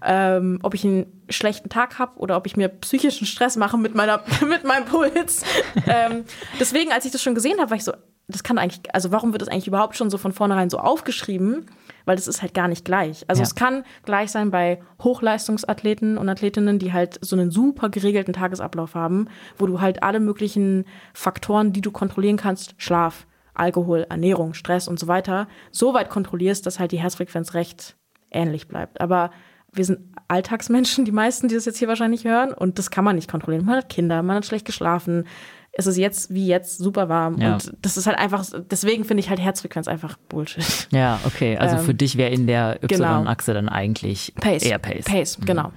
ähm, ob ich einen schlechten Tag habe oder ob ich mir psychischen Stress mache mit meiner, mit meinem Puls. ähm, deswegen, als ich das schon gesehen habe, war ich so, das kann eigentlich, also warum wird das eigentlich überhaupt schon so von vornherein so aufgeschrieben? Weil das ist halt gar nicht gleich. Also Ja. es kann gleich sein bei Hochleistungsathleten und Athletinnen, die halt so einen super geregelten Tagesablauf haben, wo du halt alle möglichen Faktoren, die du kontrollieren kannst, Schlaf, Alkohol, Ernährung, Stress und so weiter, so weit kontrollierst, dass halt die Herzfrequenz recht ähnlich bleibt. Aber wir sind Alltagsmenschen, die meisten, die das jetzt hier wahrscheinlich hören, und das kann man nicht kontrollieren. Man hat Kinder, man hat schlecht geschlafen. Es ist jetzt wie jetzt super warm. Ja. Und das ist halt einfach, deswegen finde ich halt Herzfrequenz einfach Bullshit. Ja, okay. Also Ähm, für dich wäre in der genau. Y-Achse dann eigentlich Pace. eher Pace. Pace, genau.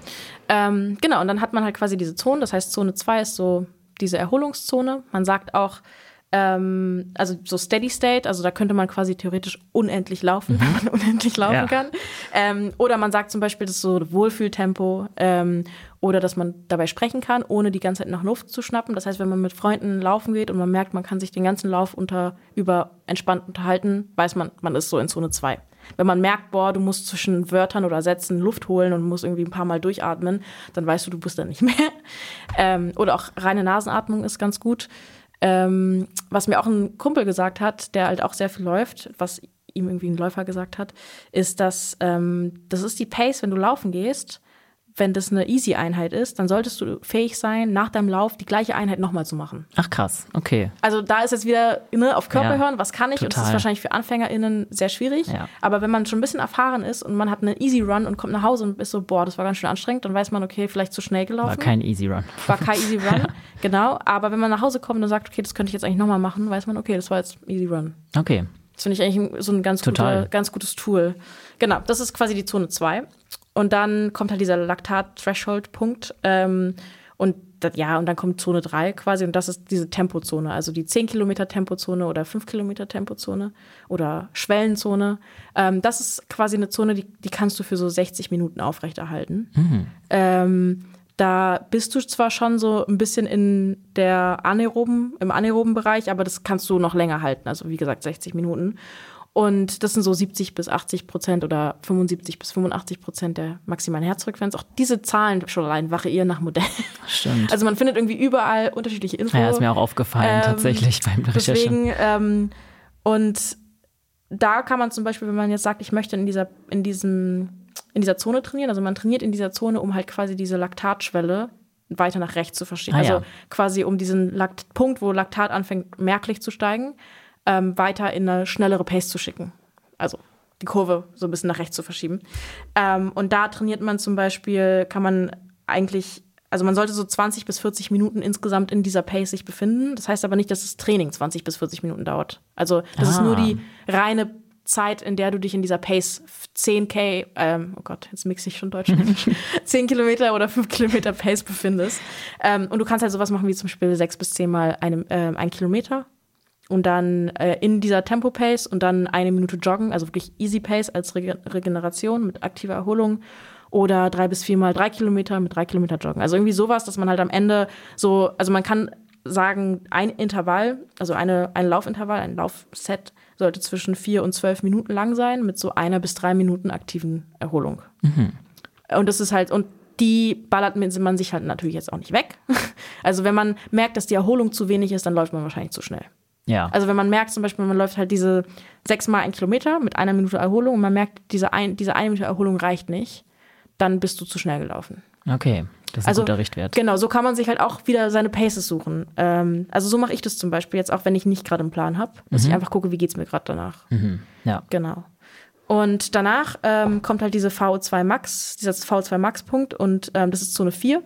Ähm, genau, und dann hat man halt quasi diese Zonen. Das heißt, Zone 2 ist so diese Erholungszone. Man sagt auch, ähm, also so Steady State, also da könnte man quasi theoretisch unendlich laufen, wenn man unendlich laufen Ja. kann. Ähm, oder man sagt zum Beispiel, das ist so Wohlfühltempo ähm, oder dass man dabei sprechen kann, ohne die ganze Zeit nach Luft zu schnappen. Das heißt, wenn man mit Freunden laufen geht und man merkt, man kann sich den ganzen Lauf unter über entspannt unterhalten, weiß man, man ist so in Zone 2. Wenn man merkt, boah, du musst zwischen Wörtern oder Sätzen Luft holen und musst irgendwie ein paar Mal durchatmen, dann weißt du, du bist da nicht mehr. Ähm, oder auch reine Nasenatmung ist ganz gut. Ähm, was mir auch ein Kumpel gesagt hat, der halt auch sehr viel läuft, was ihm irgendwie ein Läufer gesagt hat, ist, dass ähm, das ist die Pace, wenn du laufen gehst. Wenn das eine Easy-Einheit ist, dann solltest du fähig sein, nach deinem Lauf die gleiche Einheit nochmal zu machen. Ach krass, okay. Also da ist jetzt wieder ne, auf Körper Ja, hören, was kann ich? Und das total. ist wahrscheinlich für AnfängerInnen sehr schwierig. Ja. Aber wenn man schon ein bisschen erfahren ist und man hat einen Easy Run und kommt nach Hause und ist so, boah, das war ganz schön anstrengend, dann weiß man, okay, vielleicht zu schnell gelaufen. War kein Easy Run. War kein Easy Run, genau. Aber wenn man nach Hause kommt und sagt, okay, das könnte ich jetzt eigentlich nochmal machen, weiß man, okay, das war jetzt Easy Run. Okay. Das finde ich eigentlich so ein ganz, Total. guter, ganz gutes Tool. Genau, das ist quasi die Zone 2. Und dann kommt halt dieser Laktat-Threshold-Punkt. Ähm, und das, ja, und dann kommt Zone 3 quasi. Und das ist diese Tempozone. Also die 10 Kilometer Tempozone oder 5 Kilometer Tempozone oder Schwellenzone. Ähm, das ist quasi eine Zone, die, die kannst du für so 60 Minuten aufrechterhalten. Ähm, da bist du zwar schon so ein bisschen in der anaeroben, im anaeroben Bereich, aber das kannst du noch länger halten. Also wie gesagt, 60 Minuten. Und das sind so 70 bis 80 Prozent oder 75 bis 85 Prozent der maximalen Herzfrequenz. Auch diese Zahlen schon allein variieren nach Modell. Stimmt. Also man findet irgendwie überall unterschiedliche Infos. ja, ist mir auch aufgefallen, Ähm, tatsächlich beim Recherchen. Deswegen, ähm, und da kann man zum Beispiel, wenn man jetzt sagt, ich möchte in dieser, in diesem, in dieser Zone trainieren, also man trainiert in dieser Zone, um halt quasi diese Laktatschwelle weiter nach rechts zu verschieben. Ah, also ja. quasi um diesen Lakt Punkt, wo Laktat anfängt merklich zu steigen, ähm, weiter in eine schnellere Pace zu schicken. Also die Kurve so ein bisschen nach rechts zu verschieben. Ähm, und da trainiert man zum Beispiel, kann man eigentlich, also man sollte so 20 bis 40 Minuten insgesamt in dieser Pace sich befinden. Das heißt aber nicht, dass das Training 20 bis 40 Minuten dauert. Also das ist Ah. nur die reine Zeit, in der du dich in dieser Pace 10k, ähm, oh Gott, jetzt mixe ich schon Deutsch und Englisch, 10 Kilometer oder 5 Kilometer Pace befindest. Ähm, und du kannst halt sowas machen wie zum Beispiel 6 bis 10 Mal eine, ähm, ein Kilometer und dann äh, in dieser Tempo-Pace und dann eine Minute joggen, also wirklich Easy Pace als Rege Regeneration mit aktiver Erholung oder drei bis viermal drei Kilometer mit drei Kilometer joggen. Also irgendwie sowas, dass man halt am Ende so, also man kann sagen, ein Intervall, also eine, ein Laufintervall, ein Laufset sollte zwischen vier und zwölf Minuten lang sein, mit so einer bis drei Minuten aktiven Erholung. Mhm. Und das ist halt, und die ballert man sich halt natürlich jetzt auch nicht weg. Also wenn man merkt, dass die Erholung zu wenig ist, dann läuft man wahrscheinlich zu schnell. Ja. Also wenn man merkt zum Beispiel, man läuft halt diese sechsmal ein Kilometer mit einer Minute Erholung und man merkt, diese, ein, diese eine Minute Erholung reicht nicht, dann bist du zu schnell gelaufen. Okay. Das ist also, ein guter Richtwert. Genau, so kann man sich halt auch wieder seine Paces suchen. Ähm, also so mache ich das zum Beispiel jetzt auch, wenn ich nicht gerade einen Plan habe, dass mhm. ich einfach gucke, wie geht es mir gerade danach. Mhm. Ja. Genau. Und danach ähm, kommt halt diese VO2 Max, dieser VO2 Max Punkt und ähm, das ist Zone 4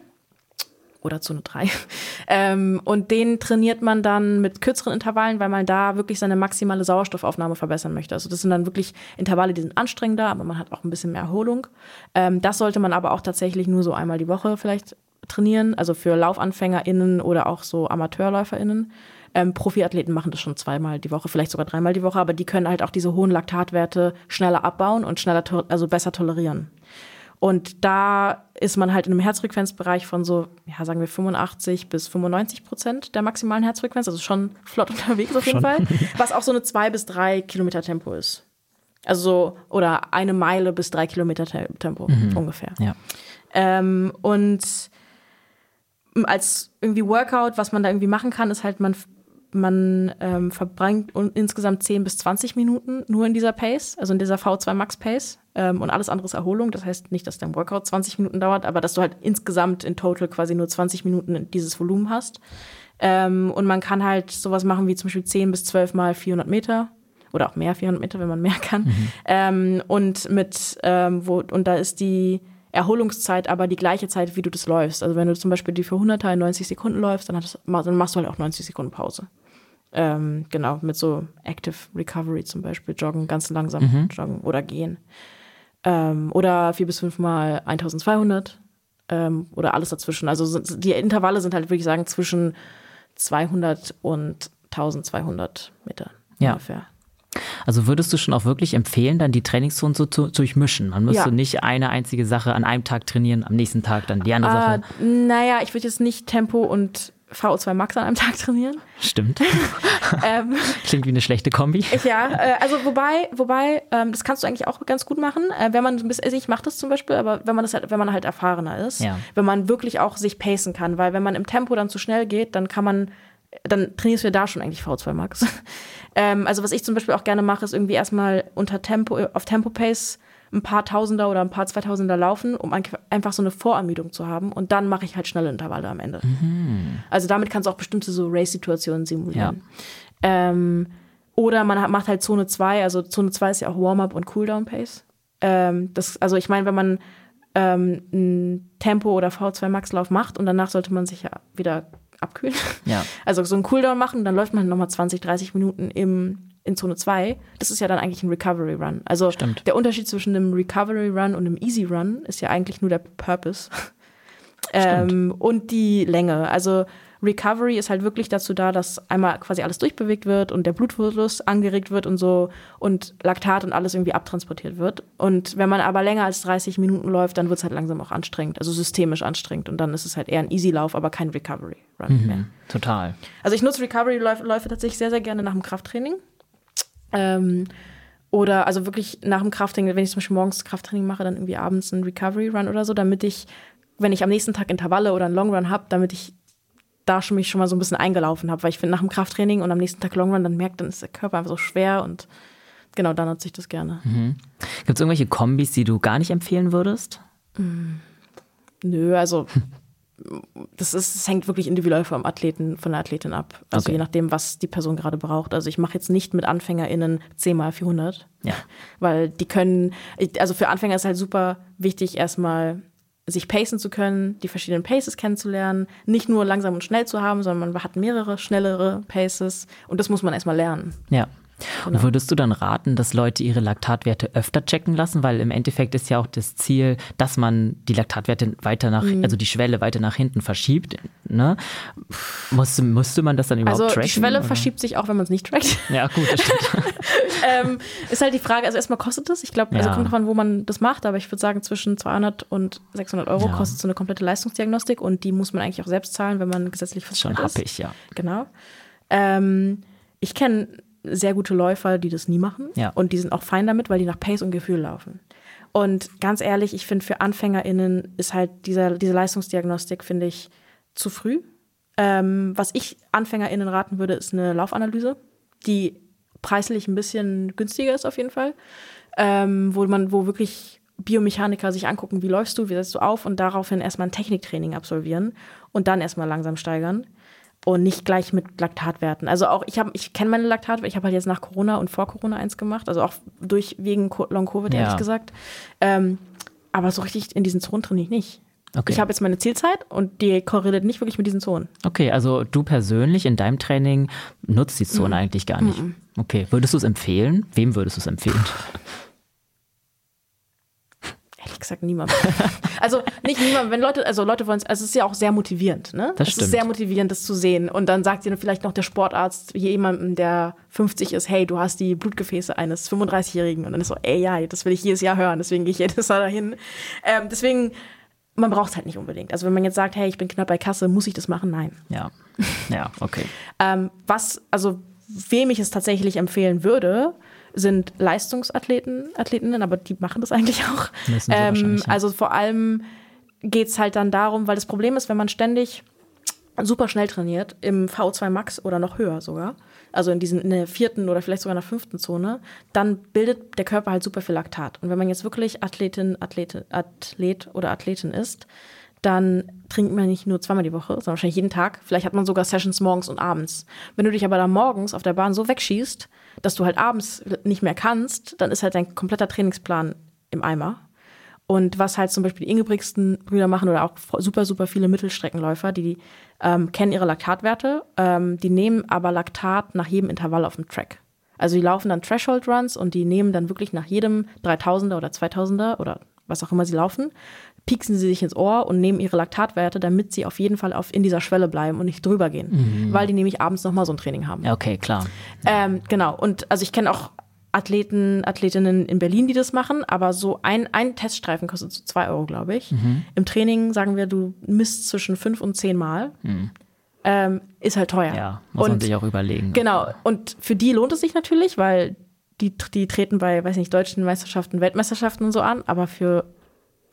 oder Zone 3. ähm, und den trainiert man dann mit kürzeren Intervallen, weil man da wirklich seine maximale Sauerstoffaufnahme verbessern möchte. Also das sind dann wirklich Intervalle, die sind anstrengender, aber man hat auch ein bisschen mehr Erholung. Ähm, das sollte man aber auch tatsächlich nur so einmal die Woche vielleicht trainieren, also für LaufanfängerInnen oder auch so AmateurläuferInnen. Ähm, Profiathleten machen das schon zweimal die Woche, vielleicht sogar dreimal die Woche, aber die können halt auch diese hohen Laktatwerte schneller abbauen und schneller, also besser tolerieren. Und da ist man halt in einem Herzfrequenzbereich von so, ja, sagen wir 85 bis 95 Prozent der maximalen Herzfrequenz, also schon flott unterwegs auf jeden schon. Fall, was auch so eine zwei bis drei Kilometer Tempo ist. Also so, oder eine Meile bis drei Kilometer Tempo mhm. ungefähr. Ja. Ähm, und als irgendwie Workout, was man da irgendwie machen kann, ist halt, man man ähm, verbringt insgesamt 10 bis 20 Minuten nur in dieser Pace, also in dieser V2 Max Pace. Ähm, und alles andere ist Erholung. Das heißt nicht, dass dein Workout 20 Minuten dauert, aber dass du halt insgesamt in total quasi nur 20 Minuten dieses Volumen hast. Ähm, und man kann halt sowas machen wie zum Beispiel 10 bis 12 mal 400 Meter oder auch mehr 400 Meter, wenn man mehr kann. Mhm. Ähm, und mit, ähm, wo, und da ist die Erholungszeit aber die gleiche Zeit, wie du das läufst. Also wenn du zum Beispiel die für 100er in 90 Sekunden läufst, dann, das, dann machst du halt auch 90 Sekunden Pause. Ähm, genau, mit so Active Recovery zum Beispiel, joggen, ganz langsam mhm. joggen oder gehen. Ähm, oder vier bis fünfmal 1200 ähm, oder alles dazwischen. Also die Intervalle sind halt, würde ich sagen, zwischen 200 und 1200 Meter ja. ungefähr. Also würdest du schon auch wirklich empfehlen, dann die Trainingszonen so zu, durchmischen? Man müsste ja. nicht eine einzige Sache an einem Tag trainieren, am nächsten Tag dann die andere uh, Sache. Naja, ich würde jetzt nicht Tempo und VO2 Max an einem Tag trainieren. Stimmt. ähm, Klingt wie eine schlechte Kombi. Ja, äh, also wobei, wobei, ähm, das kannst du eigentlich auch ganz gut machen, äh, wenn man ein bisschen, also ich mache das zum Beispiel, aber wenn man das halt, wenn man halt erfahrener ist, ja. wenn man wirklich auch sich pacen kann, weil wenn man im Tempo dann zu schnell geht, dann kann man, dann trainierst du ja da schon eigentlich V2 Max. ähm, also was ich zum Beispiel auch gerne mache, ist irgendwie erstmal unter Tempo, auf Tempo Pace ein paar Tausender oder ein paar Zweitausender laufen, um einfach so eine Vorermüdung zu haben. Und dann mache ich halt schnelle Intervalle am Ende. Mhm. Also damit kannst du auch bestimmte so Race-Situationen simulieren. Ja. Ähm, oder man hat, macht halt Zone 2, also Zone 2 ist ja auch Warm-up und Cooldown-Pace. Ähm, also ich meine, wenn man ähm, ein Tempo- oder V2 Max-Lauf macht und danach sollte man sich ja wieder abkühlen. Ja. Also so einen Cooldown machen, dann läuft man nochmal 20, 30 Minuten im in Zone 2, das ist ja dann eigentlich ein Recovery Run. Also Stimmt. der Unterschied zwischen einem Recovery Run und einem Easy Run ist ja eigentlich nur der Purpose. ähm, und die Länge. Also Recovery ist halt wirklich dazu da, dass einmal quasi alles durchbewegt wird und der Blutfluss angeregt wird und so und Laktat und alles irgendwie abtransportiert wird. Und wenn man aber länger als 30 Minuten läuft, dann wird es halt langsam auch anstrengend, also systemisch anstrengend. Und dann ist es halt eher ein Easy-Lauf, aber kein Recovery-Run mhm, mehr. Total. Also ich nutze Recovery-Läufe tatsächlich sehr, sehr gerne nach dem Krafttraining. Ähm, oder also wirklich nach dem Krafttraining, wenn ich zum Beispiel morgens Krafttraining mache, dann irgendwie abends einen Recovery Run oder so, damit ich, wenn ich am nächsten Tag Intervalle oder einen Long Run habe, damit ich da schon mich schon mal so ein bisschen eingelaufen habe, weil ich finde, nach dem Krafttraining und am nächsten Tag Long Run, dann merkt, dann ist der Körper einfach so schwer und genau, da nutze ich das gerne. Mhm. Gibt es irgendwelche Kombis, die du gar nicht empfehlen würdest? Mm, nö, also das, ist, das hängt wirklich individuell vom Athleten, von der Athletin ab. Also okay. je nachdem, was die Person gerade braucht. Also ich mache jetzt nicht mit AnfängerInnen 10 mal 400. Ja. Weil die können, also für Anfänger ist halt super wichtig, erstmal sich pacen zu können, die verschiedenen Paces kennenzulernen, nicht nur langsam und schnell zu haben, sondern man hat mehrere schnellere Paces und das muss man erstmal lernen. Ja. Und würdest du dann raten, dass Leute ihre Laktatwerte öfter checken lassen? Weil im Endeffekt ist ja auch das Ziel, dass man die Laktatwerte weiter nach, Mhm. also die Schwelle weiter nach hinten verschiebt. Ne? Musste, musste man das dann überhaupt Also tracken? die Schwelle oder? verschiebt sich auch, wenn man es nicht trackt. Ja, gut, das stimmt. ähm, ist halt die Frage, also erstmal kostet es. Ich glaube, also Ja. kommt davon, wo man das macht, aber ich würde sagen, zwischen 200 und 600 Euro Ja. kostet so eine komplette Leistungsdiagnostik und die muss man eigentlich auch selbst zahlen, wenn man gesetzlich Schon versichert ist. happig, ja. Genau. Ähm, ich kenne sehr gute Läufer, die das nie machen. Ja. Und die sind auch fein damit, weil die nach Pace und Gefühl laufen. Und ganz ehrlich, ich finde, für AnfängerInnen ist halt dieser, diese Leistungsdiagnostik, finde ich, zu früh. Ähm, was ich AnfängerInnen raten würde, ist eine Laufanalyse, die preislich ein bisschen günstiger ist auf jeden Fall. Ähm, wo man, wo wirklich Biomechaniker sich angucken, wie läufst du, wie setzt du auf und daraufhin erstmal ein Techniktraining absolvieren und dann erstmal langsam steigern und nicht gleich mit Laktatwerten. Also auch ich habe, ich kenne meine Laktatwerte. Ich habe halt jetzt nach Corona und vor Corona eins gemacht, also auch durch wegen Long Covid Ja. ehrlich gesagt. Ähm, aber so richtig in diesen Zonen trainiere ich nicht. Okay. Ich habe jetzt meine Zielzeit und die korreliert nicht wirklich mit diesen Zonen. Okay, also du persönlich in deinem Training nutzt die Zone Mhm. eigentlich gar nicht. Okay, würdest du es empfehlen? Wem würdest du es empfehlen? Ehrlich gesagt, niemand. also nicht niemand, wenn Leute, also Leute wollen es, also es ist ja auch sehr motivierend, ne? Das es stimmt. ist sehr motivierend, das zu sehen. Und dann sagt dir vielleicht noch der Sportarzt jemandem, der 50 ist, hey, du hast die Blutgefäße eines 35-Jährigen. Und dann ist so, ey, ja, das will ich jedes Jahr hören, deswegen gehe ich jedes Jahr dahin. Ähm, deswegen, man braucht es halt nicht unbedingt. Also wenn man jetzt sagt, hey, ich bin knapp bei Kasse, muss ich das machen? Nein. Ja. Ja, okay. Ähm, was, also wem ich es tatsächlich empfehlen würde, sind Leistungsathleten, Athletinnen, aber die machen das eigentlich auch. Sie Ähm, ja. also vor allem geht es halt dann darum, weil das Problem ist, wenn man ständig super schnell trainiert, im VO2 Max oder noch höher sogar, also in diesen in der vierten oder vielleicht sogar in der fünften Zone, dann bildet der Körper halt super viel Laktat. Und wenn man jetzt wirklich Athletin, Athletin, Athlet oder Athletin ist, dann trinkt man nicht nur zweimal die Woche, sondern wahrscheinlich jeden Tag. Vielleicht hat man sogar Sessions morgens und abends. Wenn du dich aber da morgens auf der Bahn so wegschießt, dass du halt abends nicht mehr kannst, dann ist halt dein kompletter Trainingsplan im Eimer. Und was halt zum Beispiel die Ingebrigtsen Brüder machen oder auch super, super viele Mittelstreckenläufer, die ähm, kennen ihre Laktatwerte, ähm, die nehmen aber Laktat nach jedem Intervall auf dem Track. Also die laufen dann Threshold Runs und die nehmen dann wirklich nach jedem 3000er oder 2000er oder was auch immer sie laufen, pieksen sie sich ins Ohr und nehmen ihre Laktatwerte, damit sie auf jeden Fall auf, in dieser Schwelle bleiben und nicht drüber gehen, weil die nämlich abends nochmal so ein Training haben. Okay, klar. Ähm, genau. Und also ich kenne auch Athleten, Athletinnen in Berlin, die das machen, aber so ein, ein Teststreifen kostet so zwei Euro, glaube ich. Im Training sagen wir, du misst zwischen fünf und zehn Mal. Ähm, ist halt teuer. Ja, muss man und, sich auch überlegen. Genau. Und für die lohnt es sich natürlich, weil die, die treten bei, weiß nicht, deutschen Meisterschaften, Weltmeisterschaften und so an, aber für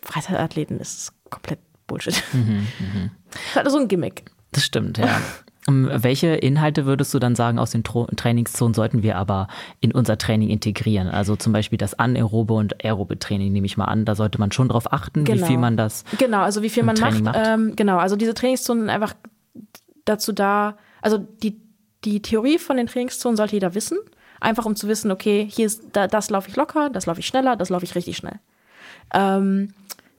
Freizeitathleten ist komplett Bullshit. Mhm, ist halt so ein Gimmick. Das stimmt, ja. Ähm, Welche Inhalte würdest du dann sagen, aus den Tro Trainingszonen sollten wir aber in unser Training integrieren? Also zum Beispiel das anaerobe und aerobe Training nehme ich mal an. Da sollte man schon drauf achten, wie Genau. viel man das. Genau, also wie viel man macht. Training macht. Ähm, genau, also diese Trainingszonen sind einfach dazu da, also die, die Theorie von den Trainingszonen sollte jeder wissen. Einfach um zu wissen, okay, hier ist, da, das laufe ich locker, das laufe ich schneller, das laufe ich richtig schnell. Ähm,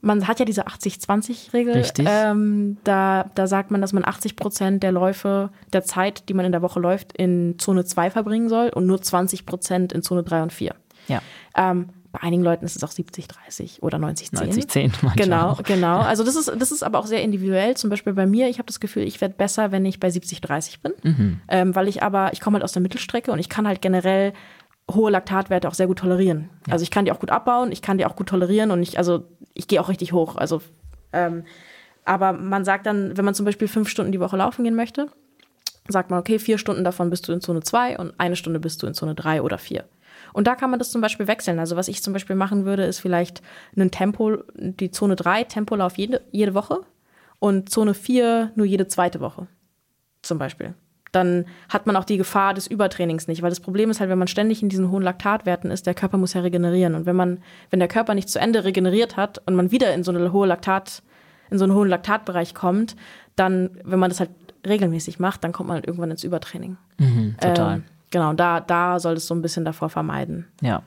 man hat ja diese 80-20-Regel. Richtig. Ähm, da, da sagt man, dass man 80 Prozent der Läufe, der Zeit, die man in der Woche läuft, in Zone 2 verbringen soll und nur 20 Prozent in Zone 3 und 4. Ja, Ähm, bei einigen Leuten ist es auch 70, 30 oder 90, 10. 90, 10 manchmal Genau, auch. genau. Also das ist, das ist aber auch sehr individuell. Zum Beispiel bei mir, ich habe das Gefühl, ich werde besser, wenn ich bei 70, 30 bin. Mhm. Ähm, weil ich aber, ich komme halt aus der Mittelstrecke und ich kann halt generell hohe Laktatwerte auch sehr gut tolerieren. Also ich kann die auch gut abbauen, ich kann die auch gut tolerieren und ich, also ich gehe auch richtig hoch. Also, ähm, aber man sagt dann, wenn man zum Beispiel fünf Stunden die Woche laufen gehen möchte, sagt man, okay, vier Stunden davon bist du in Zone 2 und eine Stunde bist du in Zone 3 oder 4. Und da kann man das zum Beispiel wechseln. Also was ich zum Beispiel machen würde, ist vielleicht ein Tempo, die Zone 3 Tempolauf jede, jede Woche und Zone 4 nur jede zweite Woche. Zum Beispiel. Dann hat man auch die Gefahr des Übertrainings nicht. Weil das Problem ist halt, wenn man ständig in diesen hohen Laktatwerten ist, der Körper muss ja regenerieren. Und wenn man, wenn der Körper nicht zu Ende regeneriert hat und man wieder in so eine hohe Laktat, in so einen hohen Laktatbereich kommt, dann, wenn man das halt regelmäßig macht, dann kommt man halt irgendwann ins Übertraining. Mhm, total. Ähm, genau, da, da soll es so ein bisschen davor vermeiden. Ja.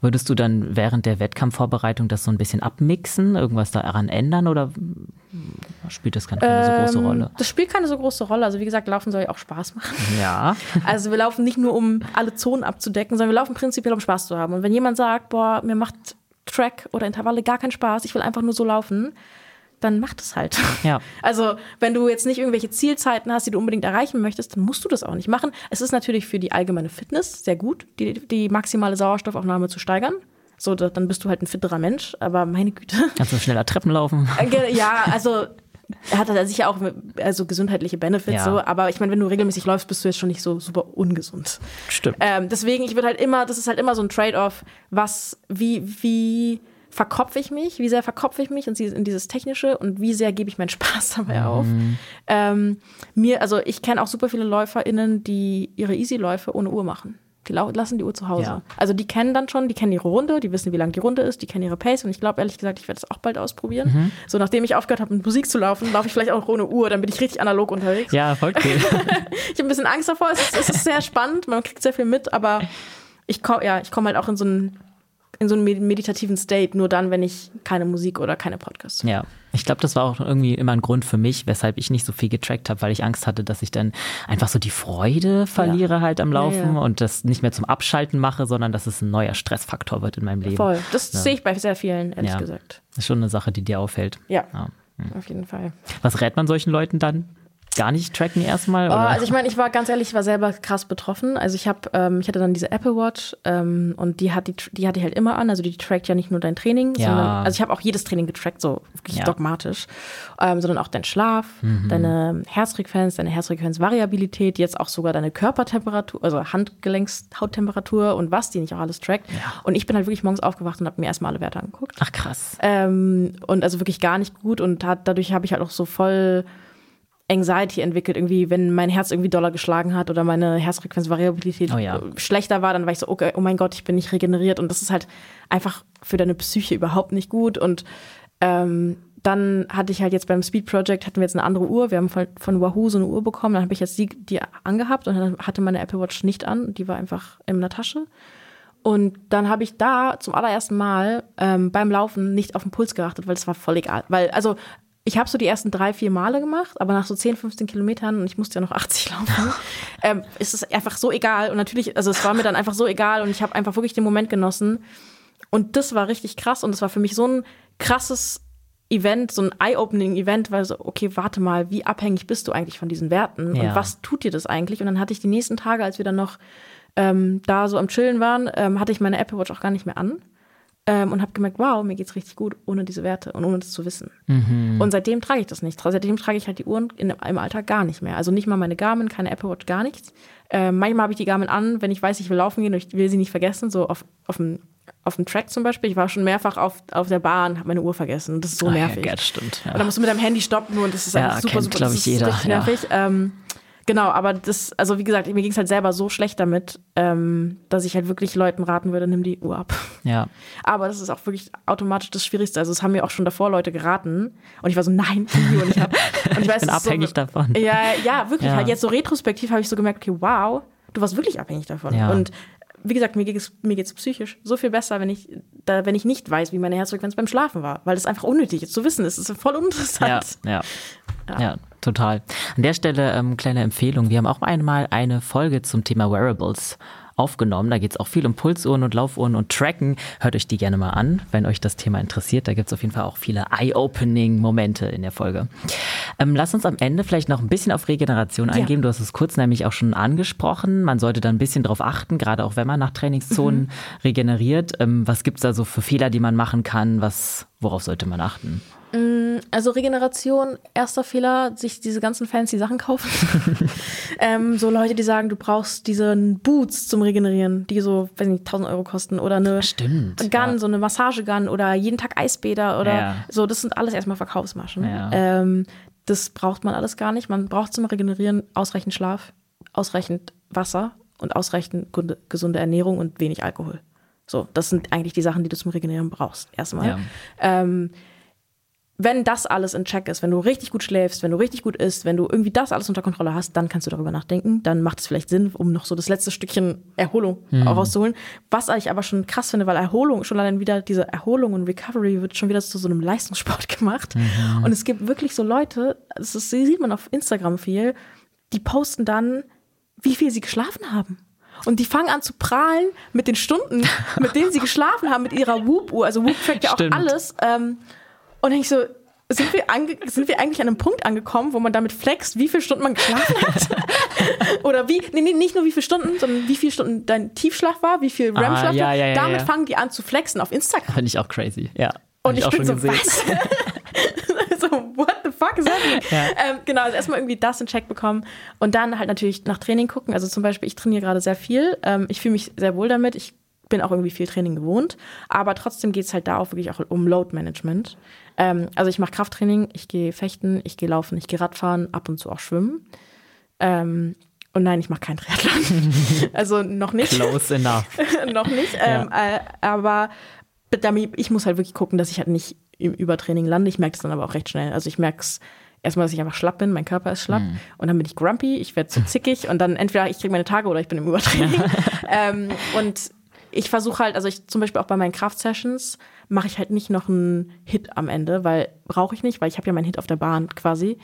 Würdest du dann während der Wettkampfvorbereitung das so ein bisschen abmixen, irgendwas daran ändern oder spielt das keine ähm, so große ähm, Rolle? Das spielt keine so große Rolle. Also wie gesagt, Laufen soll ja auch Spaß machen. Ja. Also wir laufen nicht nur, um alle Zonen abzudecken, sondern wir laufen prinzipiell, um Spaß zu haben. Und wenn jemand sagt, boah, mir macht Track oder Intervalle gar keinen Spaß, ich will einfach nur so laufen, dann mach das halt. Ja. Also, wenn du jetzt nicht irgendwelche Zielzeiten hast, die du unbedingt erreichen möchtest, dann musst du das auch nicht machen. Es ist natürlich für die allgemeine Fitness sehr gut, die, die maximale Sauerstoffaufnahme zu steigern. So, dann bist du halt ein fitterer Mensch, aber meine Güte. Kannst du schneller Treppen laufen? Äh, ja, also er hat halt sicher auch also gesundheitliche Benefits, ja. so, aber ich meine, wenn du regelmäßig läufst, bist du jetzt schon nicht so super ungesund. Stimmt. Ähm, deswegen, ich würde halt immer, das ist halt immer so ein Trade-off, was, wie, wie verkopfe ich mich, wie sehr verkopfe ich mich in dieses Technische und wie sehr gebe ich meinen Spaß dabei mhm. auf. Ähm, mir, also ich kenne auch super viele LäuferInnen, die ihre Easy-Läufe ohne Uhr machen. Die lassen die Uhr zu Hause. Ja. Also die kennen dann schon, die kennen ihre Runde, die wissen, wie lang die Runde ist, die kennen ihre Pace und ich glaube ehrlich gesagt, ich werde das auch bald ausprobieren. Mhm. So nachdem ich aufgehört habe, mit Musik zu laufen, laufe ich vielleicht auch ohne Uhr, dann bin ich richtig analog unterwegs. Ja, voll cool. ich habe ein bisschen Angst davor, es ist, es ist, sehr spannend, man kriegt sehr viel mit, aber ich komme ja, ich komme halt auch in so einen in so einem meditativen State, nur dann, wenn ich keine Musik oder keine Podcasts höre. Ja, ich glaube, das war auch irgendwie immer ein Grund für mich, weshalb ich nicht so viel getrackt habe, weil ich Angst hatte, dass ich dann einfach so die Freude verliere ja. halt am Laufen ja, ja. und das nicht mehr zum Abschalten mache, sondern dass es ein neuer Stressfaktor wird in meinem Leben. Voll, das sehe ich bei sehr vielen, ehrlich gesagt. Das ist schon eine Sache, die dir auffällt. Ja, auf jeden Fall. Was rät man solchen Leuten dann? Gar nicht tracken erstmal? Oh, also ich meine, ich war ganz ehrlich, ich war selber krass betroffen. Also ich habe, ähm, ich hatte dann diese Apple Watch ähm, und die hat die, die hatte ich halt immer an. Also die trackt ja nicht nur dein Training, ja. sondern also ich habe auch jedes Training getrackt, so wirklich ja. dogmatisch, ähm, sondern auch deinen Schlaf, mhm. deine Herzfrequenz, deine Herzfrequenzvariabilität, jetzt auch sogar deine Körpertemperatur, also Handgelenks-Hauttemperatur und was die nicht auch alles trackt. Ja. Und ich bin halt wirklich morgens aufgewacht und habe mir erstmal alle Werte angeguckt. Ach krass. Ähm, und also wirklich gar nicht gut und hat, dadurch habe ich halt auch so voll Anxiety entwickelt, irgendwie, wenn mein Herz irgendwie doller geschlagen hat oder meine Herzfrequenzvariabilität oh ja. schlechter war, dann war ich so, okay, oh mein Gott, ich bin nicht regeneriert und das ist halt einfach für deine Psyche überhaupt nicht gut und ähm, dann hatte ich halt jetzt beim Speed Project hatten wir jetzt eine andere Uhr. Wir haben von, von Wahoo so eine Uhr bekommen. Dann habe ich jetzt die, die angehabt und dann hatte meine Apple Watch nicht an. Die war einfach in der Tasche. Und dann habe ich da zum allerersten Mal ähm, beim Laufen nicht auf den Puls geachtet, weil es war voll egal. Weil, also ich habe so die ersten drei, vier Male gemacht, aber nach so 10, 15 Kilometern, und ich musste ja noch 80 laufen, ähm, ist es einfach so egal. Und natürlich, also es war mir dann einfach so egal und ich habe einfach wirklich den Moment genossen. Und das war richtig krass und das war für mich so ein krasses Event, so ein Eye-Opening-Event, weil so, okay, warte mal, wie abhängig bist du eigentlich von diesen Werten ja. und was tut dir das eigentlich? Und dann hatte ich die nächsten Tage, als wir dann noch ähm, da so am Chillen waren, ähm, hatte ich meine Apple Watch auch gar nicht mehr an ähm, und habe gemerkt, wow, mir geht's richtig gut ohne diese Werte und ohne das zu wissen. Mhm. Und seitdem trage ich das nicht. Seitdem trage ich halt die Uhren in, im Alltag gar nicht mehr. Also nicht mal meine Garmin, keine Apple Watch, gar nichts. Ähm, manchmal habe ich die Garmin an, wenn ich weiß, ich will laufen gehen und ich will sie nicht vergessen, so auf, auf dem auf dem Track zum Beispiel. Ich war schon mehrfach auf, auf der Bahn, habe meine Uhr vergessen. Das ist so nervig. Ja, das stimmt. Ja. Und dann musst du mit deinem Handy stoppen und das ist ja, einfach super, kennt, super. Das ist jeder, nervig. Ja. Ähm, Genau, aber das, also wie gesagt, mir ging es halt selber so schlecht damit, ähm, dass ich halt wirklich Leuten raten würde, nimm die Uhr ab. Ja. Aber das ist auch wirklich automatisch das Schwierigste. Also es haben mir auch schon davor Leute geraten und ich war so, nein, die Uhr. Und ich, hab, und ich, weiß, ich bin abhängig so, davon. Ja, ja, wirklich. Ja. Halt jetzt so retrospektiv habe ich so gemerkt, okay, wow, du warst wirklich abhängig davon. Ja. Und wie gesagt, mir geht es mir geht's psychisch so viel besser, wenn ich, da, wenn ich nicht weiß, wie meine Herzfrequenz beim Schlafen war, weil das einfach unnötig ist zu wissen. Es ist voll uninteressant. Ja, ja. ja. ja total. An der Stelle ähm, kleine Empfehlung. Wir haben auch einmal eine Folge zum Thema Wearables aufgenommen. Da geht es auch viel um Pulsuhren und Laufuhren und Tracken. Hört euch die gerne mal an, wenn euch das Thema interessiert. Da gibt es auf jeden Fall auch viele Eye-Opening-Momente in der Folge. Ähm, lass uns am Ende vielleicht noch ein bisschen auf Regeneration ja. eingehen. Du hast es kurz nämlich auch schon angesprochen. Man sollte da ein bisschen drauf achten, gerade auch wenn man nach Trainingszonen mhm. regeneriert. Ähm, was gibt es da so für Fehler, die man machen kann? Was, worauf sollte man achten? Mm, also Regeneration, erster Fehler, sich diese ganzen fancy Sachen kaufen. ähm, so Leute, die sagen, du brauchst diese Boots zum Regenerieren, die so, weiß nicht, 1000 Euro kosten oder eine Stimmt, Gun, ja. so eine Massagegun oder jeden Tag Eisbäder oder ja. so. Das sind alles erstmal Verkaufsmaschen. Ja. Ähm, das braucht man alles gar nicht. Man braucht zum Regenerieren ausreichend Schlaf, ausreichend Wasser und ausreichend gesunde Ernährung und wenig Alkohol. So, das sind eigentlich die Sachen, die du zum Regenerieren brauchst. Erstmal. Ähm, wenn das alles in Check ist, wenn du richtig gut schläfst, wenn du richtig gut isst, wenn du irgendwie das alles unter Kontrolle hast, dann kannst du darüber nachdenken. Dann macht es vielleicht Sinn, um noch so das letzte Stückchen Erholung mhm. rauszuholen. Was ich aber schon krass finde, weil Erholung, schon allein wieder diese Erholung und Recovery wird schon wieder zu so einem Leistungssport gemacht. Mhm. Und es gibt wirklich so Leute, das, ist, sieht man auf Instagram viel, die posten dann, wie viel sie geschlafen haben. Und die fangen an zu prahlen mit den Stunden, mit denen sie geschlafen haben, mit ihrer Whoop-Uhr. Also Whoop trackt ja auch Stimmt. alles. Ähm, und dann ich so, sind wir, sind wir eigentlich an einem Punkt angekommen, wo man damit flext, wie viele Stunden man geschlafen hat? Oder wie, nee, nee, nicht nur wie viele Stunden, sondern wie viele Stunden dein Tiefschlaf war, wie viel REM-Schlaf ah, ja, ja, ja, Damit fangen die an zu flexen auf Instagram. Finde ich auch crazy, ja. Und ich, ich bin so, gesehen. was? so, what the fuck is that? Ja. Ähm, genau, also erstmal irgendwie das in Check bekommen und dann halt natürlich nach Training gucken. Also zum Beispiel, ich trainiere gerade sehr viel. Ähm, ich fühle mich sehr wohl damit. Ich bin auch irgendwie viel Training gewohnt. Aber trotzdem geht es halt da auch wirklich auch um Load Management. Ähm, also ich mache Krafttraining, ich gehe fechten, ich gehe laufen, ich gehe Radfahren, ab und zu auch schwimmen. Ähm, und nein, ich mache kein Triathlon. also noch nicht. Close enough. noch nicht. Ähm, ja. äh, aber ich muss halt wirklich gucken, dass ich halt nicht im Übertraining lande. Ich merke es dann aber auch recht schnell. Also ich merke es erstmal, dass ich einfach schlapp bin, mein Körper ist schlapp mm. und dann bin ich grumpy, ich werde so zickig und dann entweder ich kriege meine Tage oder ich bin im Übertraining. ähm, und ich versuche halt, also ich zum Beispiel auch bei meinen Kraftsessions mache ich halt nicht noch einen Hit am Ende, weil brauche ich nicht, weil ich habe ja meinen Hit auf der Bahn quasi.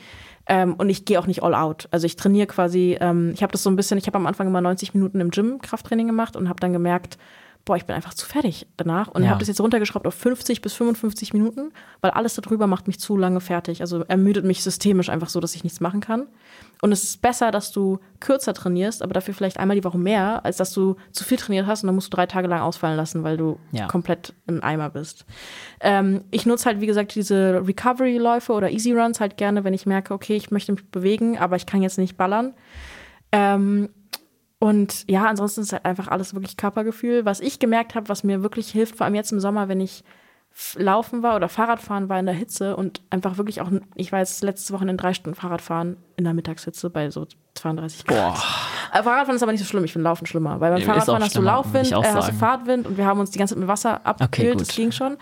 Ähm, und ich gehe auch nicht all out. Also ich trainiere quasi, ähm, ich habe das so ein bisschen, ich habe am Anfang immer 90 Minuten im Gym Krafttraining gemacht und habe dann gemerkt, boah, ich bin einfach zu fertig danach und ja. habe das jetzt runtergeschraubt auf 50 bis 55 Minuten, weil alles darüber macht mich zu lange fertig. Also ermüdet mich systemisch einfach so, dass ich nichts machen kann. Und es ist besser, dass du kürzer trainierst, aber dafür vielleicht einmal die Woche mehr, als dass du zu viel trainiert hast und dann musst du drei Tage lang ausfallen lassen, weil du ja. komplett im Eimer bist. Ähm, ich nutze halt, wie gesagt, diese Recovery-Läufe oder Easy Runs halt gerne, wenn ich merke, okay, ich möchte mich bewegen, aber ich kann jetzt nicht ballern. Ähm, und ja, ansonsten ist halt einfach alles wirklich Körpergefühl. Was ich gemerkt habe, was mir wirklich hilft, vor allem jetzt im Sommer, wenn ich laufen war oder Fahrradfahren war in der Hitze und einfach wirklich auch, ich war jetzt letzte Woche in drei Stunden Fahrradfahren in der Mittagshitze bei so 32 Grad. Boah. Äh, Fahrradfahren ist aber nicht so schlimm, ich finde Laufen schlimmer, weil beim Fahrradfahren hast du Laufwind, äh, hast du Fahrtwind und wir haben uns die ganze Zeit mit Wasser abgekühlt, okay, das ging schon.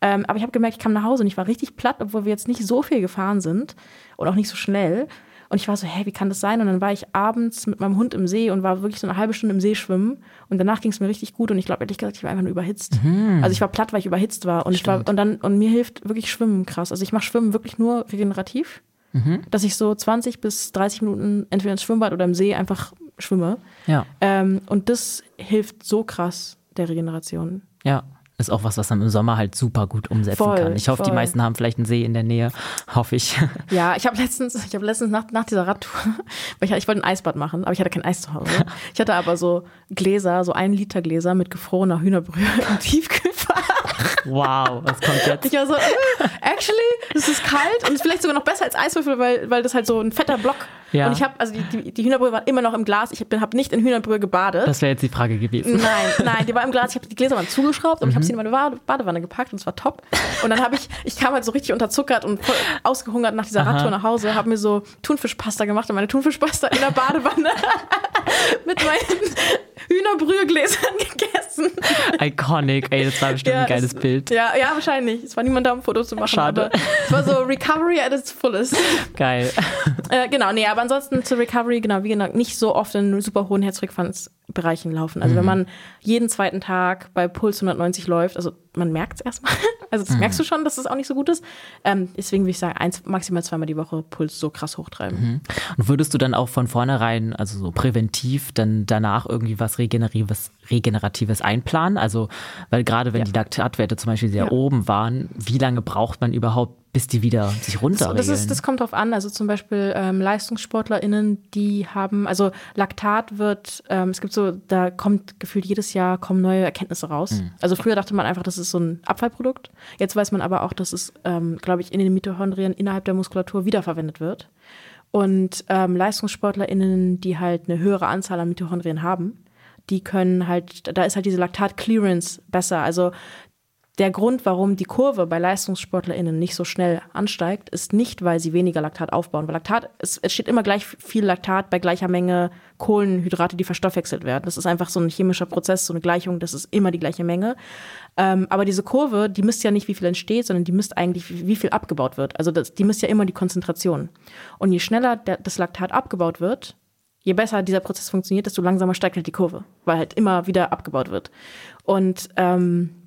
Ähm, aber ich habe gemerkt, ich kam nach Hause und ich war richtig platt, obwohl wir jetzt nicht so viel gefahren sind und auch nicht so schnell. Und ich war so, hä, wie kann das sein? Und dann war ich abends mit meinem Hund im See und war wirklich so eine halbe Stunde im See schwimmen. Und danach ging es mir richtig gut. Und ich glaube, ehrlich gesagt, ich war einfach nur überhitzt. Mhm. Also ich war platt, weil ich überhitzt war. Und ich war, und dann, und mir hilft wirklich Schwimmen krass. Also ich mache Schwimmen wirklich nur regenerativ. Mhm. Dass ich so 20 bis 30 Minuten entweder ins Schwimmbad oder im See einfach schwimme. Ja. Ähm, und das hilft so krass der Regeneration. Ja ist auch was, was man im Sommer halt super gut umsetzen voll, kann. Ich hoffe, voll. die meisten haben vielleicht einen See in der Nähe. Hoffe ich. Ja, ich habe letztens, ich habe letztens nach, nach dieser Radtour, weil ich, ich wollte ein Eisbad machen, aber ich hatte kein Eis zu Hause. Ich hatte aber so Gläser, so ein Liter Gläser mit gefrorener Hühnerbrühe im Tiefkühlfach. Wow, was kommt jetzt? Ich war so, äh, actually, es ist kalt und ist vielleicht sogar noch besser als Eiswürfel, weil, weil das halt so ein fetter Block. Ja. Und ich habe, also die, die, die, Hühnerbrühe war immer noch im Glas. Ich habe nicht in Hühnerbrühe gebadet. Das wäre jetzt die Frage gewesen. Nein, nein, die war im Glas. Ich habe die Gläser mal zugeschraubt und mhm. ich habe sie in meine Badewanne gepackt und es war top. Und dann habe ich, ich kam halt so richtig unterzuckert und voll ausgehungert nach dieser Aha. Radtour nach Hause, habe mir so Thunfischpasta gemacht und meine Thunfischpasta in der Badewanne mit meinen Hühnerbrühegläsern gegessen. Iconic, ey, das war bestimmt ja, ein geiles es, Bild. Ja, ja, wahrscheinlich. Es war niemand da, um Fotos zu machen. Schade. es war so Recovery at its fullest. Geil. Äh, genau, nee, aber ansonsten zur Recovery, genau, wie gesagt, nicht so oft in super hohen Herzfrequenzbereichen laufen. Also mhm. wenn man jeden zweiten Tag bei Puls 190 läuft, also man merkt es erstmal. Also das mhm. merkst du schon, dass es das auch nicht so gut ist. Ähm, deswegen würde ich sagen, eins, maximal zweimal die Woche Puls so krass hochtreiben. Mhm. Und würdest du dann auch von vornherein, also so präventiv, dann danach irgendwie was Regeneratives, Regeneratives einplanen? Also, weil gerade wenn ja. die Laktatwerte zum Beispiel sehr ja. oben waren, wie lange braucht man überhaupt, bis die wieder sich runterregeln. Das, ist, das kommt drauf an. Also zum Beispiel ähm, LeistungssportlerInnen, die haben, also Laktat wird, ähm, es gibt so, da kommt gefühlt jedes Jahr kommen neue Erkenntnisse raus. Mhm. Also früher dachte man einfach, das ist so ein Abfallprodukt. Jetzt weiß man aber auch, dass es, ähm, glaube ich, in den Mitochondrien innerhalb der Muskulatur wiederverwendet wird. Und ähm, LeistungssportlerInnen, die halt eine höhere Anzahl an Mitochondrien haben, die können halt, da ist halt diese Laktat-Clearance besser. Also der Grund, warum die Kurve bei LeistungssportlerInnen nicht so schnell ansteigt, ist nicht, weil sie weniger Laktat aufbauen. Weil Laktat, es, es steht immer gleich viel Laktat bei gleicher Menge Kohlenhydrate, die verstoffwechselt werden. Das ist einfach so ein chemischer Prozess, so eine Gleichung, das ist immer die gleiche Menge. Ähm, aber diese Kurve, die misst ja nicht, wie viel entsteht, sondern die misst eigentlich, wie, viel abgebaut wird. Also das, die misst ja immer die Konzentration. Und je schneller der, das Laktat abgebaut wird, je besser dieser Prozess funktioniert, desto langsamer steigt halt die Kurve, weil halt immer wieder abgebaut wird. Und ähm,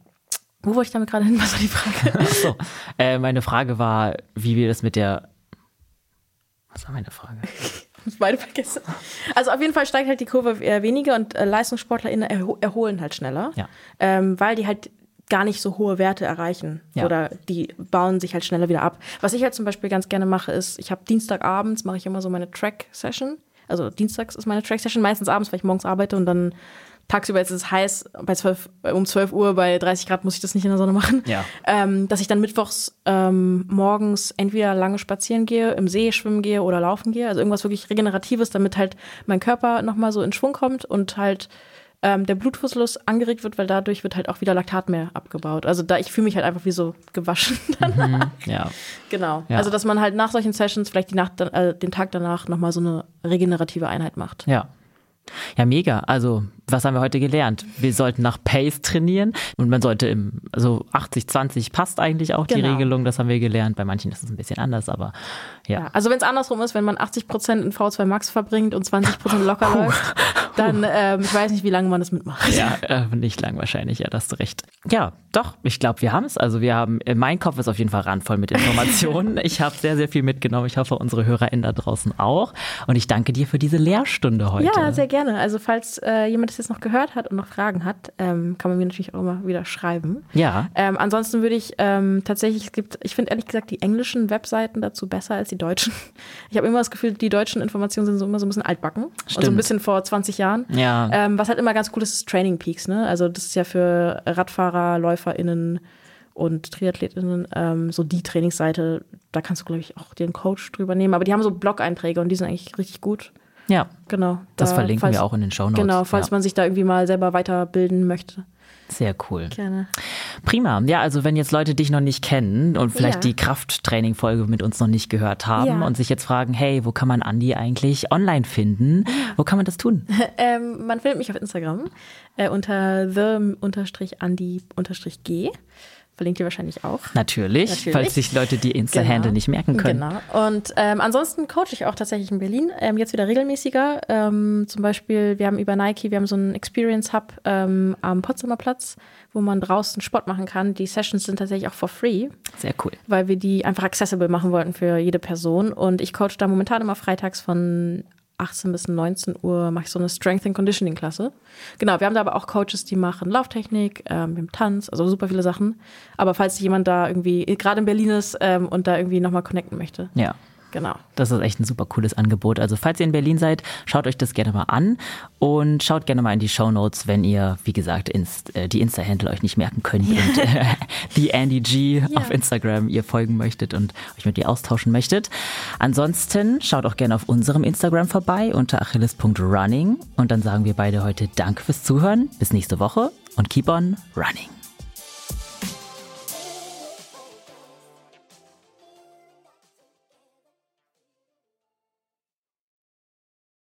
wo wollte ich damit gerade hin? Was war die Frage? Achso, äh, meine Frage war, wie wir das mit der. Was war meine Frage? Ich beide vergessen. Also auf jeden Fall steigt halt die Kurve eher weniger und äh, LeistungssportlerInnen erho erholen halt schneller, Ja. ähm, weil die halt gar nicht so hohe Werte erreichen Ja. oder die bauen sich halt schneller wieder ab. Was ich halt zum Beispiel ganz gerne mache, ist, ich habe Dienstagabends mache ich immer so meine Track-Session. Also dienstags ist meine Track-Session, meistens abends, weil ich morgens arbeite und dann tagsüber ist es heiß, bei 12, äh, um 12 Uhr bei 30 Grad muss ich das nicht in der Sonne machen. Ja. Ähm, dass ich dann mittwochs ähm, morgens entweder lange spazieren gehe, im See schwimmen gehe oder laufen gehe. Also irgendwas wirklich Regeneratives, damit halt mein Körper nochmal so in Schwung kommt und halt ähm, der Blutfluss angeregt wird, weil dadurch wird halt auch wieder Laktat mehr abgebaut. Also da ich fühle mich halt einfach wie so gewaschen dann. Ja. Genau. Ja. Also dass man halt nach solchen Sessions vielleicht die Nacht, äh, den Tag danach nochmal so eine regenerative Einheit macht. Ja. Ja, mega. Also, was haben wir heute gelernt? Wir sollten nach Pace trainieren und man sollte im, also 80, 20 passt eigentlich auch die Genau. Regelung, das haben wir gelernt. Bei manchen ist es ein bisschen anders, aber ja. Ja, also wenn es andersrum ist, wenn man 80% in V2 Max verbringt und 20% locker läuft, dann ähm, ich weiß nicht, wie lange man das mitmacht. Ja, äh, nicht lang wahrscheinlich, ja, da hast du recht. Ja, doch, ich glaube, wir haben es. Also wir haben, äh, mein Kopf ist auf jeden Fall randvoll mit Informationen. ich habe sehr, sehr viel mitgenommen. Ich hoffe, unsere HörerInnen da draußen auch. Und ich danke dir für diese Lehrstunde heute. Ja, sehr gerne. Also falls äh, jemand das noch gehört hat und noch Fragen hat, ähm, kann man mir natürlich auch immer wieder schreiben. Ja, Ähm, ansonsten würde ich ähm, tatsächlich, es gibt, ich finde ehrlich gesagt die englischen Webseiten dazu besser als die deutschen. Ich habe immer das Gefühl, die deutschen Informationen sind so immer so ein bisschen altbacken. Also ein Stimmt. bisschen vor 20 Jahren. Ja. Ähm, was halt immer ganz cool ist, ist Training Peaks, ne? Also das ist ja für Radfahrer, LäuferInnen und TriathletInnen ähm, so die Trainingsseite. Da kannst du, glaube ich, auch den Coach drüber nehmen. Aber die haben so Blog-Einträge und die sind eigentlich richtig gut. Ja. Genau. Das Da, verlinken falls- wir auch in den Shownotes. Genau, falls ja. man sich da irgendwie mal selber weiterbilden möchte. Sehr cool. Gerne. Prima. Ja, also wenn jetzt Leute dich noch nicht kennen und vielleicht Ja. die Krafttraining-Folge mit uns noch nicht gehört haben Ja. und sich jetzt fragen, hey, wo kann man Andi eigentlich online finden? Wo kann man das tun? Ähm, man findet mich auf Instagram äh, unter the-andi-g. Verlinkt ihr wahrscheinlich auch. Natürlich, Natürlich. falls sich Leute die Insta-Handle Genau. nicht merken können. Genau. Und ähm, ansonsten coache ich auch tatsächlich in Berlin. Ähm, jetzt wieder regelmäßiger. Ähm, zum Beispiel, wir haben über Nike, wir haben so einen Experience Hub ähm, am Potsdamer Platz, wo man draußen Sport machen kann. Die Sessions sind tatsächlich auch for free, Sehr cool. weil wir die einfach accessible machen wollten für jede Person. Und ich coache da momentan immer freitags von 18 bis 19 Uhr mache ich so eine Strength and Conditioning Klasse. Genau, wir haben da aber auch Coaches, die machen Lauftechnik, ähm, wir haben Tanz, also super viele Sachen. Aber falls jemand da irgendwie gerade in Berlin ist ähm, und da irgendwie nochmal connecten möchte, Ja. Genau. Das ist echt ein super cooles Angebot. Also falls ihr in Berlin seid, schaut euch das gerne mal an und schaut gerne mal in die Shownotes, wenn ihr, wie gesagt, inst, äh, die Insta-Handle euch nicht merken könnt und äh, die Andy G auf Instagram ihr folgen möchtet und euch mit ihr austauschen möchtet. Ansonsten schaut auch gerne auf unserem Instagram vorbei unter achilles.running und dann sagen wir beide heute Danke fürs Zuhören. Bis nächste Woche und keep on running.